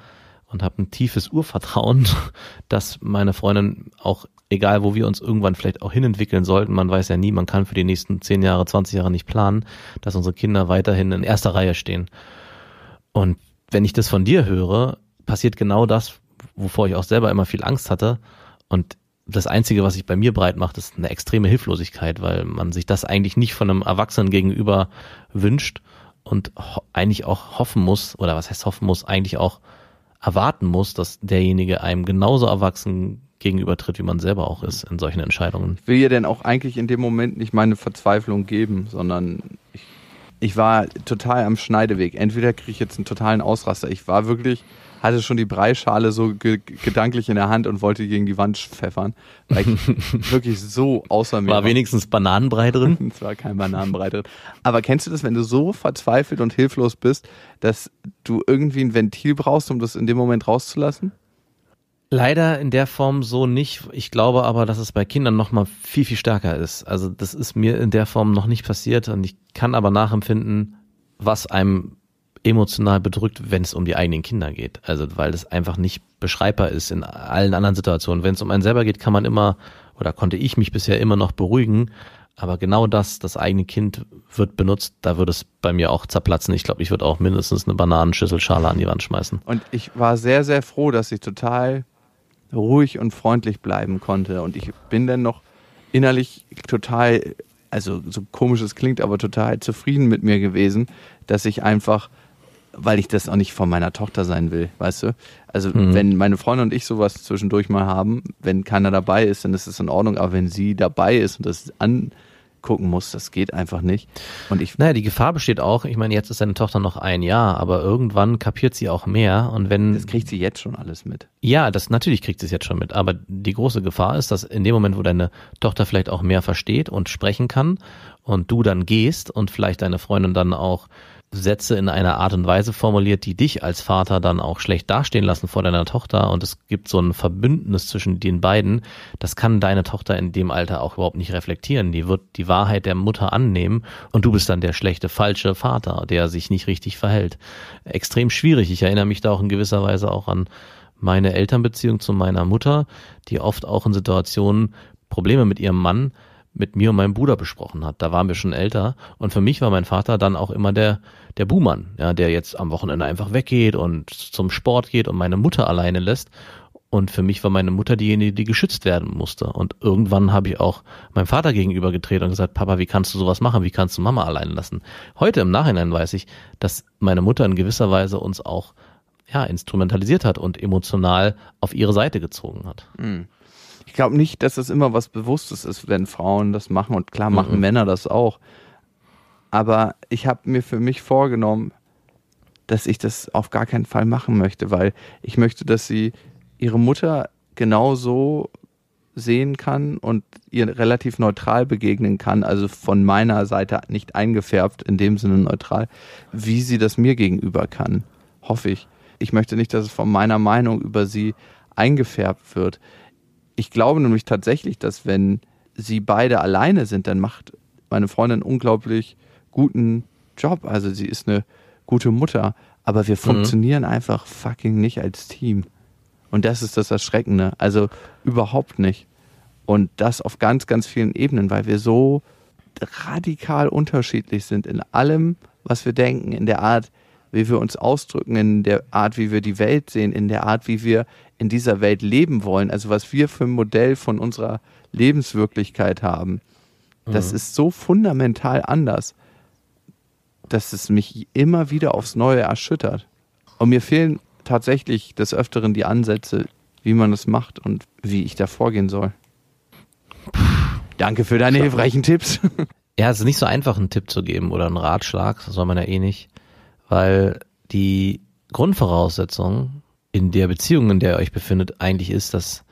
und habe ein tiefes Urvertrauen, dass meine Freundin auch, egal wo wir uns irgendwann vielleicht auch hinentwickeln sollten, man weiß ja nie, man kann für die nächsten 10 Jahre, 20 Jahre nicht planen, dass unsere Kinder weiterhin in erster Reihe stehen. Und wenn ich das von dir höre, passiert genau das, wovor ich auch selber immer viel Angst hatte. Und das Einzige, was sich bei mir breit macht, ist eine extreme Hilflosigkeit, weil man sich das eigentlich nicht von einem Erwachsenen gegenüber wünscht und eigentlich auch hoffen muss, oder was heißt hoffen muss, eigentlich auch erwarten muss, dass derjenige einem genauso erwachsen gegenübertritt, wie man selber auch ist in solchen Entscheidungen. Ich will ihr denn auch eigentlich in dem Moment nicht meine Verzweiflung geben, sondern ich, ich war total am Schneideweg. Entweder kriege ich jetzt einen totalen Ausraster. Ich war wirklich, hatte schon die Breischale so ge gedanklich in der Hand und wollte gegen die Wand pfeffern, weil ich wirklich so außer mir War wenigstens Bananenbrei drin? Es war kein Bananenbrei drin. Aber kennst du das, wenn du so verzweifelt und hilflos bist, dass du irgendwie ein Ventil brauchst, um das in dem Moment rauszulassen? Leider in der Form so nicht. Ich glaube aber, dass es bei Kindern noch mal viel, viel stärker ist. Also das ist mir in der Form noch nicht passiert und ich kann aber nachempfinden, was einem emotional bedrückt, wenn es um die eigenen Kinder geht. Also weil das einfach nicht beschreibbar ist in allen anderen Situationen. Wenn es um einen selber geht, kann man immer oder konnte ich mich bisher immer noch beruhigen. Aber genau das, das eigene Kind wird benutzt, da würde es bei mir auch zerplatzen. Ich glaube, ich würde auch mindestens eine Bananenschüsselschale an die Wand schmeißen. Und ich war sehr, sehr froh, dass ich total ruhig und freundlich bleiben konnte. Und ich bin dann noch innerlich total, also so komisch es klingt, aber total zufrieden mit mir gewesen, dass ich einfach, weil ich das auch nicht von meiner Tochter sein will, weißt du? Also Mhm. wenn meine Freundin und ich sowas zwischendurch mal haben, wenn keiner dabei ist, dann ist es in Ordnung. Aber wenn sie dabei ist und das angucken muss, das geht einfach nicht. Und ich Naja, die Gefahr besteht auch, ich meine, jetzt ist deine Tochter noch ein Jahr, aber irgendwann kapiert sie auch mehr und wenn, das kriegt sie jetzt schon alles mit. ja, das natürlich kriegt sie es jetzt schon mit, aber die große Gefahr ist, dass in dem Moment, wo deine Tochter vielleicht auch mehr versteht und sprechen kann und du dann gehst und vielleicht deine Freundin dann auch Sätze in einer Art und Weise formuliert, die dich als Vater dann auch schlecht dastehen lassen vor deiner Tochter und es gibt so ein Verbündnis zwischen den beiden, das kann deine Tochter in dem Alter auch überhaupt nicht reflektieren. Die wird die Wahrheit der Mutter annehmen und du bist dann der schlechte, falsche Vater, der sich nicht richtig verhält. Extrem schwierig. Ich erinnere mich da auch in gewisser Weise auch an meine Elternbeziehung zu meiner Mutter, die oft auch in Situationen Probleme mit ihrem Mann mit mir und meinem Bruder besprochen hat. Da waren wir schon älter und für mich war mein Vater dann auch immer der der Buhmann, ja, der jetzt am Wochenende einfach weggeht und zum Sport geht und meine Mutter alleine lässt. Und für mich war meine Mutter diejenige, die geschützt werden musste. Und irgendwann habe ich auch meinem Vater gegenüber getreten und gesagt, Papa, wie kannst du sowas machen? Wie kannst du Mama allein lassen? Heute im Nachhinein weiß ich, dass meine Mutter in gewisser Weise uns auch ja, instrumentalisiert hat und emotional auf ihre Seite gezogen hat. Hm. Ich glaube nicht, dass das immer was Bewusstes ist, wenn Frauen das machen. Und klar machen Mhm. Männer das auch. Aber ich habe mir für mich vorgenommen, dass ich das auf gar keinen Fall machen möchte, weil ich möchte, dass sie ihre Mutter genauso sehen kann und ihr relativ neutral begegnen kann, also von meiner Seite nicht eingefärbt, in dem Sinne neutral, wie sie das mir gegenüber kann, hoffe ich. Ich möchte nicht, dass es von meiner Meinung über sie eingefärbt wird. Ich glaube nämlich tatsächlich, dass wenn sie beide alleine sind, dann macht meine Freundin unglaublich guten Job. Also sie ist eine gute Mutter, aber wir funktionieren einfach fucking nicht als Team. Und das ist das Erschreckende. Also überhaupt nicht. Und das auf ganz, ganz vielen Ebenen, weil wir so radikal unterschiedlich sind in allem, was wir denken, in der Art, wie wir uns ausdrücken, in der Art, wie wir die Welt sehen, in der Art, wie wir in dieser Welt leben wollen. Also was wir für ein Modell von unserer Lebenswirklichkeit haben. Das ist so fundamental anders, dass es mich immer wieder aufs Neue erschüttert. Und mir fehlen tatsächlich des Öfteren die Ansätze, wie man das macht und wie ich da vorgehen soll. Danke für deine hilfreichen Tipps. Ja, es ist nicht so einfach, einen Tipp zu geben oder einen Ratschlag, das soll man ja eh nicht, weil die Grundvoraussetzung in der Beziehung, in der ihr euch befindet, eigentlich ist, dass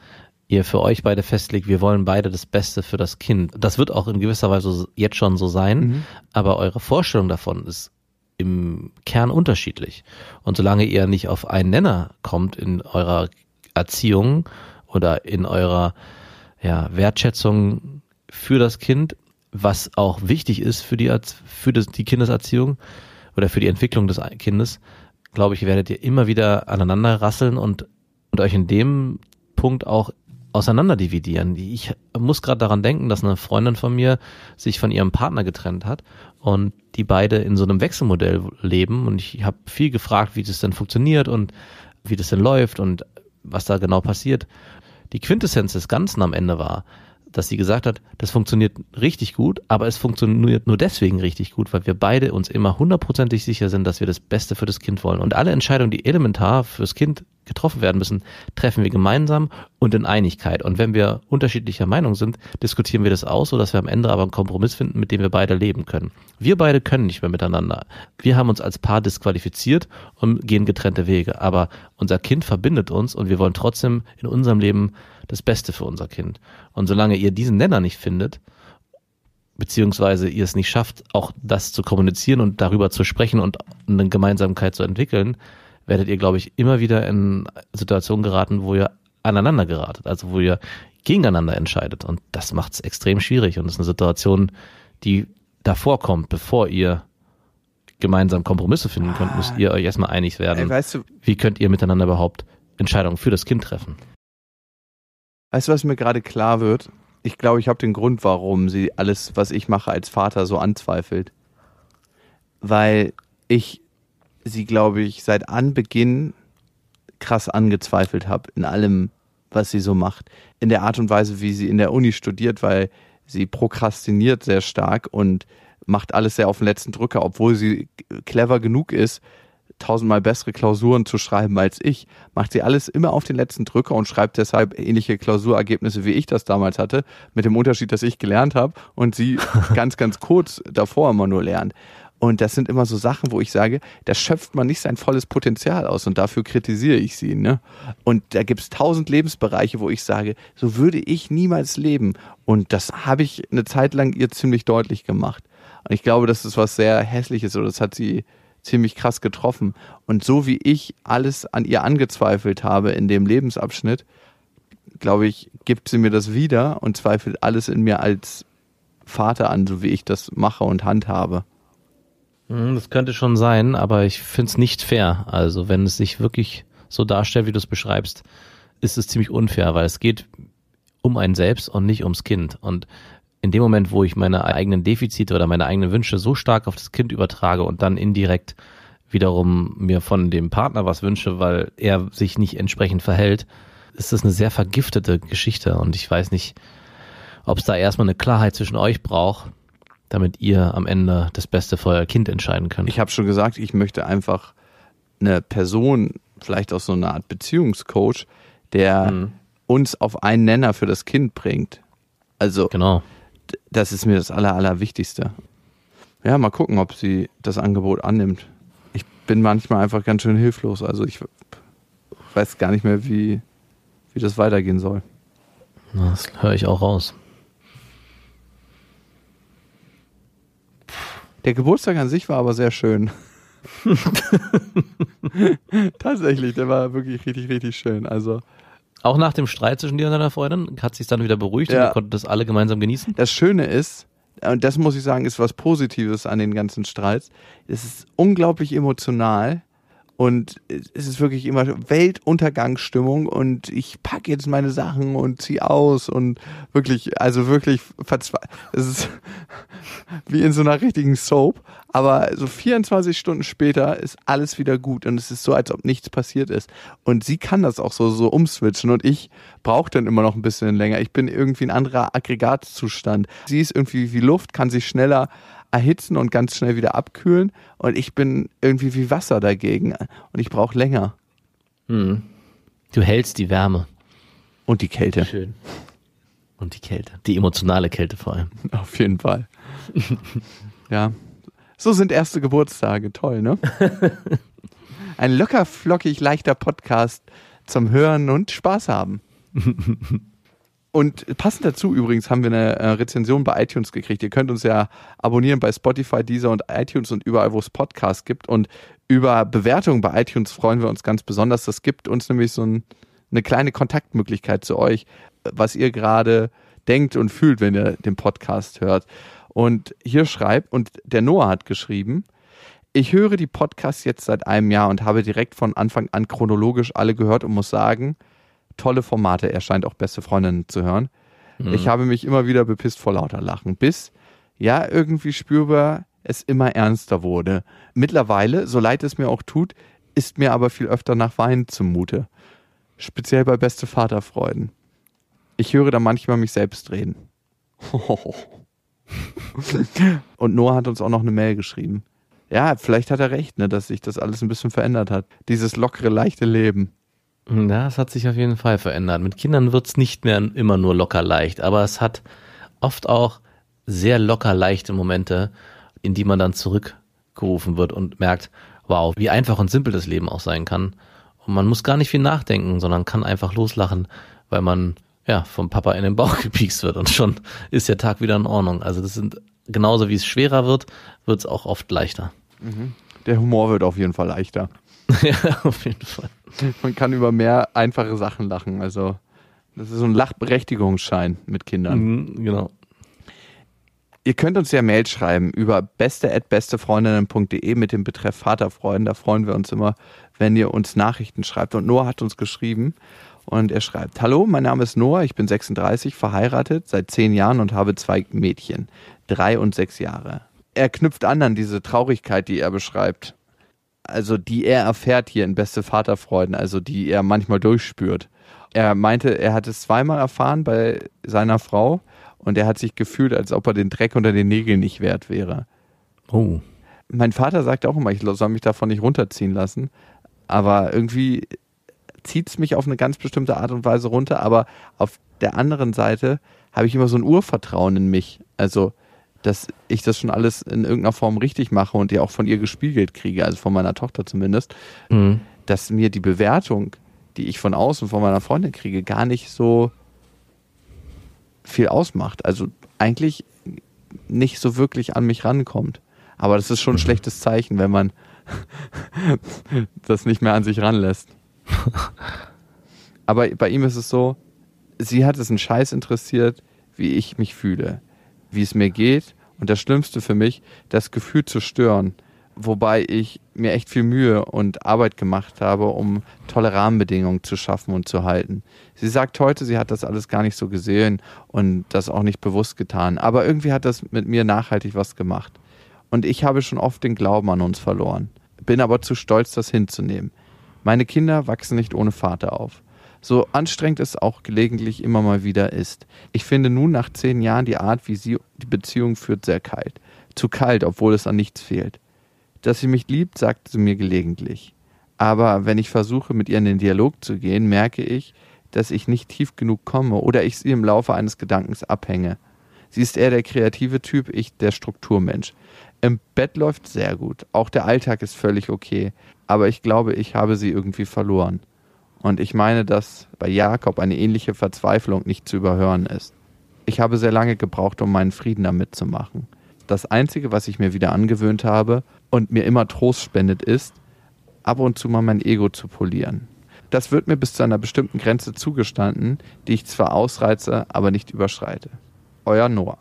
ihr für euch beide festlegt, wir wollen beide das Beste für das Kind. Das wird auch in gewisser Weise jetzt schon so sein, aber eure Vorstellung davon ist im Kern unterschiedlich. Und solange ihr nicht auf einen Nenner kommt in eurer Erziehung oder in eurer ja, Wertschätzung für das Kind, was auch wichtig ist für die, für das, die Kindeserziehung oder für die Entwicklung des Kindes, glaube ich, werdet ihr immer wieder aneinander rasseln und, und euch in dem Punkt auch auseinander dividieren. Ich muss gerade daran denken, dass eine Freundin von mir sich von ihrem Partner getrennt hat und die beide in so einem Wechselmodell leben und ich habe viel gefragt, wie das denn funktioniert und wie das denn läuft und was da genau passiert. Die Quintessenz des Ganzen am Ende war, dass sie gesagt hat, das funktioniert richtig gut, aber es funktioniert nur deswegen richtig gut, weil wir beide uns immer hundertprozentig sicher sind, dass wir das Beste für das Kind wollen. Und alle Entscheidungen, die elementar fürs Kind getroffen werden müssen, treffen wir gemeinsam und in Einigkeit. Und wenn wir unterschiedlicher Meinung sind, diskutieren wir das aus, sodass wir am Ende aber einen Kompromiss finden, mit dem wir beide leben können. Wir beide können nicht mehr miteinander. Wir haben uns als Paar disqualifiziert und gehen getrennte Wege. Aber unser Kind verbindet uns und wir wollen trotzdem in unserem Leben das Beste für unser Kind. Und solange ihr diesen Nenner nicht findet, beziehungsweise ihr es nicht schafft, auch das zu kommunizieren und darüber zu sprechen und eine Gemeinsamkeit zu entwickeln, werdet ihr, glaube ich, immer wieder in Situationen geraten, wo ihr aneinander geratet, also wo ihr gegeneinander entscheidet. Und das macht es extrem schwierig und das ist eine Situation, die davor kommt, bevor ihr gemeinsam Kompromisse finden könnt, müsst ihr euch erstmal einig Ey, werden. weißt du, Wie könnt ihr miteinander überhaupt Entscheidungen für das Kind treffen? Weißt du, was mir gerade klar wird? Ich glaube, ich habe den Grund, warum sie alles, was ich mache als Vater, so anzweifelt. Weil ich sie, glaube ich, seit Anbeginn krass angezweifelt habe in allem, was sie so macht. In der Art und Weise, wie sie in der Uni studiert, weil sie prokrastiniert sehr stark und macht alles sehr auf den letzten Drücker, obwohl sie clever genug ist, tausendmal bessere Klausuren zu schreiben als ich, macht sie alles immer auf den letzten Drücker und schreibt deshalb ähnliche Klausurergebnisse, wie ich das damals hatte, mit dem Unterschied, dass ich gelernt habe und sie ganz, ganz kurz davor immer nur lernt. Und das sind immer so Sachen, wo ich sage, da schöpft man nicht sein volles Potenzial aus und dafür kritisiere ich sie. Ne? Und da gibt es tausend Lebensbereiche, wo ich sage, so würde ich niemals leben. Und das habe ich eine Zeit lang ihr ziemlich deutlich gemacht. Und ich glaube, das ist was sehr Hässliches oder das hat sie ziemlich krass getroffen. Und so wie ich alles an ihr angezweifelt habe in dem Lebensabschnitt, glaube ich, gibt sie mir das wieder und zweifelt alles in mir als Vater an, so wie ich das mache und handhabe. Hm, Das könnte schon sein, aber ich finde es nicht fair. Also wenn es sich wirklich so darstellt, wie du es beschreibst, ist es ziemlich unfair, weil es geht um einen selbst und nicht ums Kind. Und in dem Moment, wo ich meine eigenen Defizite oder meine eigenen Wünsche so stark auf das Kind übertrage und dann indirekt wiederum mir von dem Partner was wünsche, weil er sich nicht entsprechend verhält, ist das eine sehr vergiftete Geschichte. Und ich weiß nicht, ob es da erstmal eine Klarheit zwischen euch braucht, damit ihr am Ende das Beste für euer Kind entscheiden könnt. Ich habe schon gesagt, ich möchte einfach eine Person, vielleicht auch so eine Art Beziehungscoach, der Mhm. uns auf einen Nenner für das Kind bringt. Also Genau. Das ist mir das Aller, Allerwichtigste. Ja, mal gucken, ob sie das Angebot annimmt. Ich bin manchmal einfach ganz schön hilflos. Also ich weiß gar nicht mehr, wie, wie das weitergehen soll. Das höre ich auch raus. Der Geburtstag an sich war aber sehr schön. Tatsächlich, der war wirklich richtig, richtig schön. Also Auch nach dem Streit zwischen dir und deiner Freundin hat sich dann wieder beruhigt und Ja. ihr konntet das alle gemeinsam genießen? das Schöne ist, und das muss ich sagen, ist was Positives an den ganzen Streits. Es ist unglaublich emotional und es ist wirklich immer Weltuntergangsstimmung und ich packe jetzt meine Sachen und zieh aus und wirklich, also wirklich verzweifelt. Es ist wie in so einer richtigen Soap, aber so 24 Stunden später ist alles wieder gut und es ist so, als ob nichts passiert ist. Und sie kann das auch so, so umswitchen und ich brauche dann immer noch ein bisschen länger. Ich bin irgendwie ein anderer Aggregatzustand. Sie ist irgendwie wie Luft, kann sich schneller erhitzen und ganz schnell wieder abkühlen und ich bin irgendwie wie Wasser dagegen und ich brauche länger. Mhm. Du hältst die Wärme. Und die Kälte, Schön. Und die Kälte. Die emotionale Kälte vor allem. auf jeden Fall. ja. So sind erste Geburtstage, toll, ne? Ein locker, flockig, leichter Podcast zum Hören und Spaß haben. Und passend dazu übrigens haben wir eine äh, Rezension bei iTunes gekriegt. Ihr könnt uns ja abonnieren bei Spotify, Deezer und iTunes und überall, wo es Podcasts gibt. Und über Bewertungen bei iTunes freuen wir uns ganz besonders. Das gibt uns nämlich so ein, eine kleine Kontaktmöglichkeit zu euch, was ihr gerade denkt und fühlt, wenn ihr den Podcast hört. Und hier schreibt, und der Noah hat geschrieben, ich höre die Podcasts jetzt seit einem Jahr und habe direkt von Anfang an chronologisch alle gehört und muss sagen, tolle Formate. Er scheint auch beste Freundinnen zu hören. Ich habe mich immer wieder bepisst vor lauter Lachen, bis ja irgendwie spürbar es immer ernster wurde. Mittlerweile, so leid es mir auch tut, ist mir aber viel öfter nach Wein zumute. Speziell bei beste Vaterfreuden. Ich höre da manchmal mich selbst reden. Und Noah hat uns auch noch eine Mail geschrieben. Ja, vielleicht hat er recht, ne, dass sich das alles ein bisschen verändert hat. Dieses lockere, leichte Leben. Ja, es hat sich auf jeden Fall verändert. Mit Kindern wird's nicht mehr immer nur locker leicht, aber es hat oft auch sehr locker leichte Momente, in die man dann zurückgerufen wird und merkt, wow, wie einfach und simpel das Leben auch sein kann. Und man muss gar nicht viel nachdenken, sondern kann einfach loslachen, weil man ja vom Papa in den Bauch gepiekst wird und schon ist der Tag wieder in Ordnung. Also das sind genauso wie es schwerer wird, wird's auch oft leichter. Der Humor wird auf jeden Fall leichter. ja, auf jeden Fall. Man kann über mehr einfache Sachen lachen. Also, das ist so ein Lachberechtigungsschein mit Kindern. Mhm, genau. Ihr könnt uns ja Mail schreiben über beste.bestefreundinnen.de mit dem Betreff Vaterfreuden. Da freuen wir uns immer, wenn ihr uns Nachrichten schreibt. Und Noah hat uns geschrieben und er schreibt, Hallo, mein Name ist Noah, ich bin 36, verheiratet seit zehn Jahren und habe zwei Mädchen, drei und sechs Jahre. Er knüpft an an diese Traurigkeit, die er beschreibt. Also die er erfährt hier in Beste Vaterfreuden, also die er manchmal durchspürt. Er meinte, er hat es zweimal erfahren bei seiner Frau und er hat sich gefühlt, als ob er den Dreck unter den Nägeln nicht wert wäre. Oh. Mein Vater sagt auch immer, ich soll mich davon nicht runterziehen lassen, aber irgendwie zieht es mich auf eine ganz bestimmte Art und Weise runter, aber auf der anderen Seite habe ich immer so ein Urvertrauen in mich. Also, dass ich das schon alles in irgendeiner Form richtig mache und ja auch von ihr gespiegelt kriege, also von meiner Tochter zumindest, Mhm. dass mir die Bewertung, die ich von außen von meiner Freundin kriege, gar nicht so viel ausmacht. Also eigentlich nicht so wirklich an mich rankommt. Aber das ist schon ein schlechtes Zeichen, wenn man das nicht mehr an sich ranlässt. Aber bei ihm ist es so, sie hat es einen Scheiß interessiert, wie ich mich fühle, wie es mir geht. Und das Schlimmste für mich, das Gefühl zu stören, wobei ich mir echt viel Mühe und Arbeit gemacht habe, um tolle Rahmenbedingungen zu schaffen und zu halten. Sie sagt heute, sie hat das alles gar nicht so gesehen und das auch nicht bewusst getan, aber irgendwie hat das mit mir nachhaltig was gemacht. Und ich habe schon oft den Glauben an uns verloren, bin aber zu stolz, das hinzunehmen. Meine Kinder wachsen nicht ohne Vater auf. So anstrengend es auch gelegentlich immer mal wieder ist. Ich finde nun nach zehn Jahren die Art, wie sie die Beziehung führt, sehr kalt. Zu kalt, obwohl es an nichts fehlt. Dass sie mich liebt, sagt sie mir gelegentlich. Aber wenn ich versuche, mit ihr in den Dialog zu gehen, merke ich, dass ich nicht tief genug komme oder ich sie im Laufe eines Gedankens abhänge. Sie ist eher der kreative Typ, ich der Strukturmensch. Im Bett läuft sehr gut. Auch der Alltag ist völlig okay. Aber ich glaube, ich habe sie irgendwie verloren. Und ich meine, dass bei Jakob eine ähnliche Verzweiflung nicht zu überhören ist. Ich habe sehr lange gebraucht, um meinen Frieden damit zu machen. Das Einzige, was ich mir wieder angewöhnt habe und mir immer Trost spendet, ist, ab und zu mal mein Ego zu polieren. Das wird mir bis zu einer bestimmten Grenze zugestanden, die ich zwar ausreize, aber nicht überschreite. Euer Noah.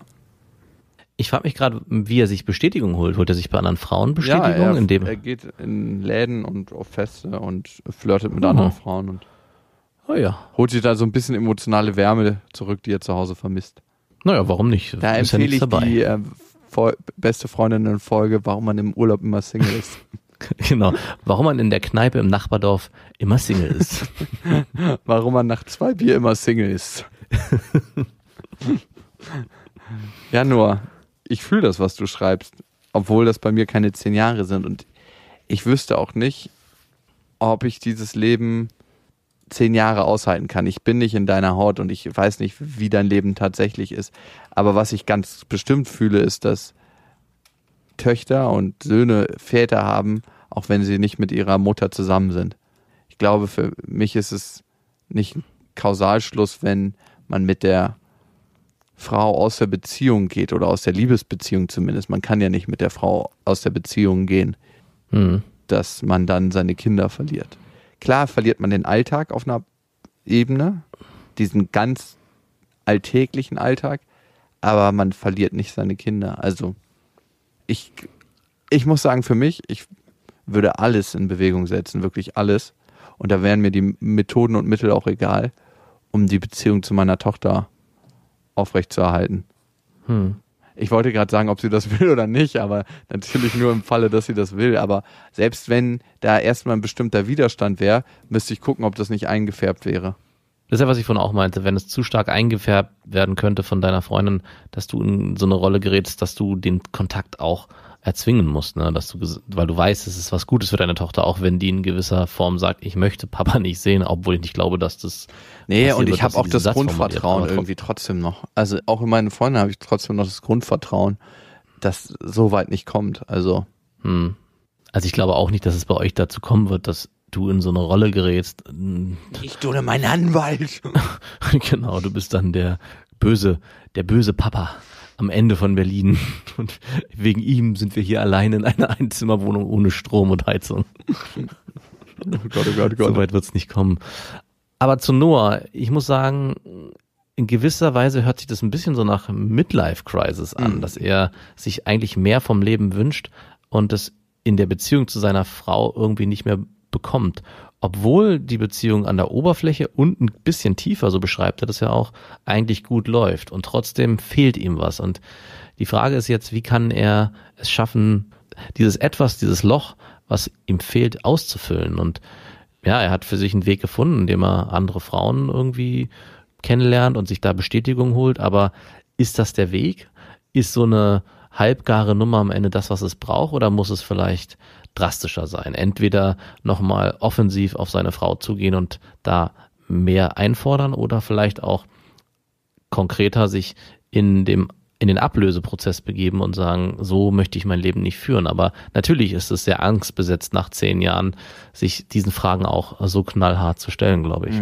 Ich frage mich gerade, wie er sich Bestätigung holt. Holt er sich bei anderen Frauen Bestätigung? Ja, er, indem er geht in Läden und auf Feste und flirtet mit anderen Frauen und oh ja. holt sich da so ein bisschen emotionale Wärme zurück, die er zu Hause vermisst. Naja, warum nicht? Da Ist ja empfehle nichts ich dabei. die äh, beste Freundinnen-Folge, warum man im Urlaub immer Single ist. Genau. Warum man in der Kneipe im Nachbardorf immer Single ist. warum man nach zwei Bier immer Single ist. ja, nur, ich fühle das, was du schreibst, obwohl das bei mir keine zehn Jahre sind und ich wüsste auch nicht, ob ich dieses Leben zehn Jahre aushalten kann. Ich bin nicht in deiner Haut und ich weiß nicht, wie dein Leben tatsächlich ist. Aber was ich ganz bestimmt fühle, ist, dass Töchter und Söhne Väter haben, auch wenn sie nicht mit ihrer Mutter zusammen sind. Ich glaube, für mich ist es nicht ein Kausalschluss, wenn man mit der Frau aus der Beziehung geht oder aus der Liebesbeziehung zumindest. Man kann ja nicht mit der Frau aus der Beziehung gehen, Hm. dass man dann seine Kinder verliert. Klar verliert man den Alltag auf einer Ebene, diesen ganz alltäglichen Alltag, aber man verliert nicht seine Kinder. Also ich, ich muss sagen, für mich, ich würde alles in Bewegung setzen, wirklich alles. Und da wären mir die Methoden und Mittel auch egal, um die Beziehung zu meiner Tochter aufrechtzuerhalten. Hm. Ich wollte gerade sagen, ob sie das will oder nicht, aber natürlich nur im Falle, dass sie das will. Aber selbst wenn da erstmal ein bestimmter Widerstand wäre, müsste ich gucken, ob das nicht eingefärbt wäre. Das ist ja, was ich vorhin auch meinte, wenn es zu stark eingefärbt werden könnte von deiner Freundin, dass du in so eine Rolle gerätst, dass du den Kontakt auch erzwingen musst, ne? dass du, weil du weißt, es ist was Gutes für deine Tochter, auch wenn die in gewisser Form sagt, ich möchte Papa nicht sehen, obwohl ich nicht glaube, dass das Nee, und ich habe auch das Satz. Grundvertrauen irgendwie trotzdem noch. Also auch in meinen Freunden habe ich trotzdem noch das Grundvertrauen, dass so weit nicht kommt. Also Hm. Also ich glaube auch nicht, dass es bei euch dazu kommen wird, dass du in so eine Rolle gerätst. ich ohne meinen Anwalt. genau, du bist dann der böse, der böse Papa am Ende von Berlin. Und wegen ihm sind wir hier allein in einer Einzimmerwohnung ohne Strom und Heizung. Oh Gott, oh Gott, oh So Gott. weit wird's nicht kommen. Aber zu Noah, ich muss sagen, in gewisser Weise hört sich das ein bisschen so nach Midlife Crisis an, Mhm. dass er sich eigentlich mehr vom Leben wünscht und das in der Beziehung zu seiner Frau irgendwie nicht mehr bekommt. Obwohl die Beziehung an der Oberfläche und ein bisschen tiefer, so beschreibt er das ja auch, eigentlich gut läuft und trotzdem fehlt ihm was. Und die Frage ist jetzt, wie kann er es schaffen, dieses Etwas, dieses Loch, was ihm fehlt, auszufüllen? Und ja, er hat für sich einen Weg gefunden, indem er andere Frauen irgendwie kennenlernt und sich da Bestätigung holt. Aber ist das der Weg? Ist so eine halbgare Nummer am Ende das, was es braucht? Oder muss es vielleicht drastischer sein? Entweder nochmal offensiv auf seine Frau zugehen und da mehr einfordern oder vielleicht auch konkreter sich in dem in den Ablöseprozess begeben und sagen, so möchte ich mein Leben nicht führen. Aber natürlich ist es sehr angstbesetzt nach zehn Jahren, sich diesen Fragen auch so knallhart zu stellen, glaube ich.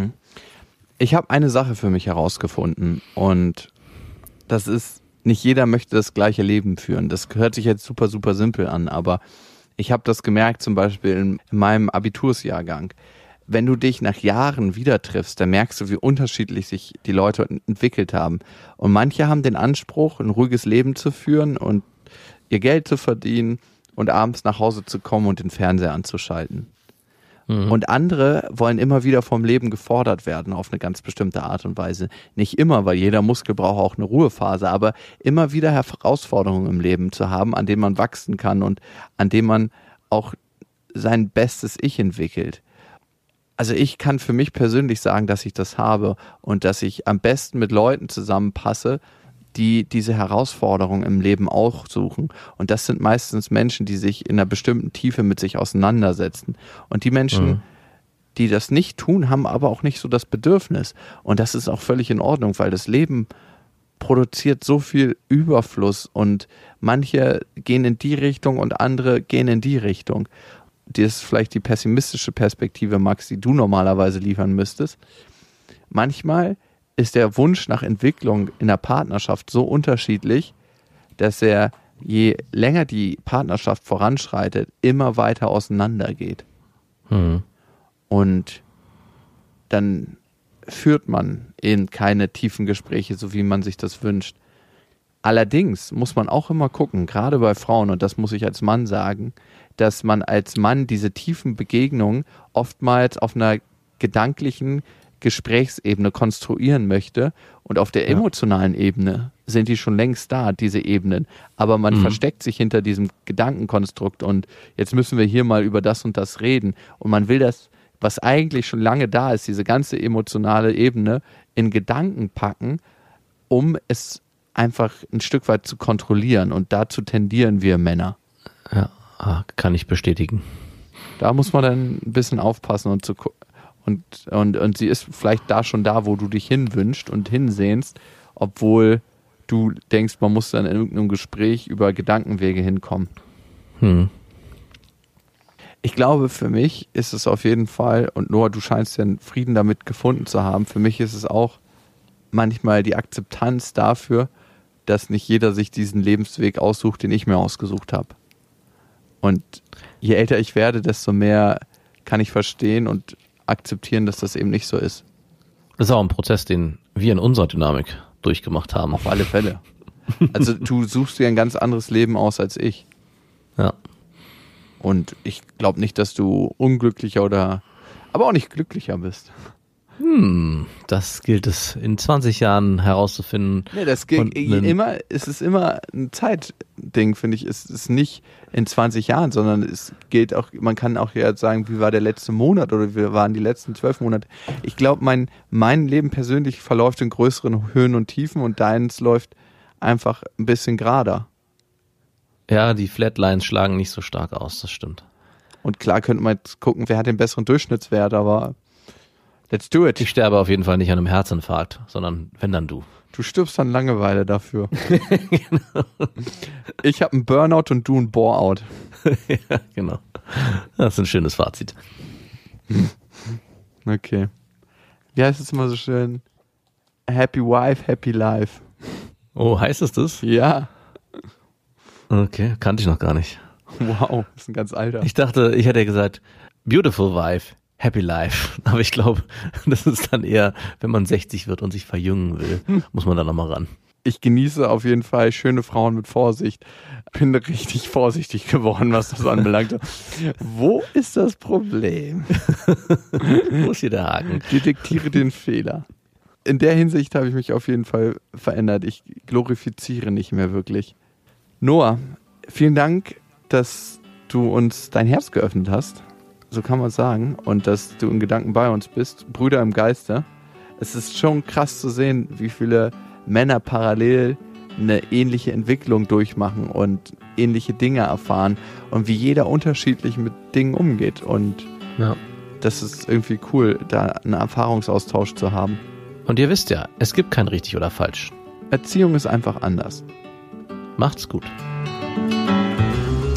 Ich habe eine Sache für mich herausgefunden und das ist, nicht jeder möchte das gleiche Leben führen. Das hört sich jetzt super, super simpel an, aber Ich habe das gemerkt zum Beispiel in, in meinem Abitursjahrgang. Wenn du dich nach Jahren wieder triffst, dann merkst du, wie unterschiedlich sich die Leute entwickelt haben. Und manche haben den Anspruch, ein ruhiges Leben zu führen und ihr Geld zu verdienen und abends nach Hause zu kommen und den Fernseher anzuschalten. Mhm. Und andere wollen immer wieder vom Leben gefordert werden auf eine ganz bestimmte Art und Weise. Nicht immer, weil jeder Muskel braucht auch eine Ruhephase, aber immer wieder Herausforderungen im Leben zu haben, an denen man wachsen kann und an denen man auch sein bestes Ich entwickelt. Also ich kann für mich persönlich sagen, dass ich das habe und dass ich am besten mit Leuten zusammenpasse, die diese Herausforderung im Leben auch suchen. Und das sind meistens Menschen, die sich in einer bestimmten Tiefe mit sich auseinandersetzen. Und die Menschen, Mhm. die das nicht tun, haben aber auch nicht so das Bedürfnis. Und das ist auch völlig in Ordnung, weil das Leben produziert so viel Überfluss und manche gehen in die Richtung und andere gehen in die Richtung. Das ist vielleicht die pessimistische Perspektive, Max, die du normalerweise liefern müsstest. Manchmal ist der Wunsch nach Entwicklung in der Partnerschaft so unterschiedlich, dass er, je länger die Partnerschaft voranschreitet, immer weiter auseinandergeht. Mhm. Und dann führt man in keine tiefen Gespräche, so wie man sich das wünscht. Allerdings muss man auch immer gucken, gerade bei Frauen, und das muss ich als Mann sagen, dass man als Mann diese tiefen Begegnungen oftmals auf einer gedanklichen Gesprächsebene konstruieren möchte und auf der Ja. emotionalen Ebene sind die schon längst da, diese Ebenen. Aber man Mhm. versteckt sich hinter diesem Gedankenkonstrukt und jetzt müssen wir hier mal über das und das reden. Und man will das, was eigentlich schon lange da ist, diese ganze emotionale Ebene in Gedanken packen, um es einfach ein Stück weit zu kontrollieren. Und dazu tendieren wir Männer. Ja, ah, kann ich bestätigen. Da muss man dann ein bisschen aufpassen und zu und, und, und sie ist vielleicht da schon da, wo du dich hinwünschst und hinsehnst, obwohl du denkst, man muss dann in irgendeinem Gespräch über Gedankenwege hinkommen. Hm. Ich glaube, für mich ist es auf jeden Fall, und Noah, du scheinst einen Frieden damit gefunden zu haben, für mich ist es auch manchmal die Akzeptanz dafür, dass nicht jeder sich diesen Lebensweg aussucht, den ich mir ausgesucht habe. Und je älter ich werde, desto mehr kann ich verstehen und akzeptieren, dass das eben nicht so ist. Das ist auch ein Prozess, den wir in unserer Dynamik durchgemacht haben. Auf alle Fälle. Also du suchst dir ein ganz anderes Leben aus als ich. Ja. Und ich glaube nicht, dass du unglücklicher oder aber auch nicht glücklicher bist. Hm, das gilt es in 20 Jahren herauszufinden. Nee, das einen- immer, es ist immer ein Zeitding, finde ich. Es ist nicht in 20 Jahren, sondern es gilt auch, man kann auch ja sagen, wie war der letzte Monat oder wie waren die letzten zwölf Monate. Ich glaube, mein, mein Leben persönlich verläuft in größeren Höhen und Tiefen und deins läuft einfach ein bisschen gerader. Ja, die Flatlines schlagen nicht so stark aus, das stimmt. Und klar könnte man jetzt gucken, wer hat den besseren Durchschnittswert, aber let's do it. Ich sterbe auf jeden Fall nicht an einem Herzinfarkt, sondern wenn dann du. Du stirbst an Langeweile dafür. Ich habe einen Burnout und du einen Bore-out. ja, genau. Das ist ein schönes Fazit. Okay. Wie heißt es immer so schön? Happy Wife, Happy Life. Oh, heißt es das? Ja. Okay, kannte ich noch gar nicht. Wow, das ist ein ganz alter. Ich dachte, ich hätte ja gesagt, beautiful wife, happy life. Aber ich glaube, das ist dann eher, wenn man 60 wird und sich verjüngen will, muss man da nochmal ran. Ich genieße auf jeden Fall schöne Frauen mit Vorsicht. Bin richtig vorsichtig geworden, was das anbelangt. Wo ist das Problem? Wo ist hier der Haken? Detektiere den Fehler. In der Hinsicht habe ich mich auf jeden Fall verändert. Ich glorifiziere nicht mehr wirklich. Noah, vielen Dank, dass du uns dein Herz geöffnet hast. So kann man sagen. Und dass du in Gedanken bei uns bist. Brüder im Geiste. Es ist schon krass zu sehen, wie viele Männer parallel eine ähnliche Entwicklung durchmachen und ähnliche Dinge erfahren und wie jeder unterschiedlich mit Dingen umgeht. Und Ja. das ist irgendwie cool, da einen Erfahrungsaustausch zu haben. Und ihr wisst ja, es gibt kein richtig oder falsch. Erziehung ist einfach anders. Macht's gut.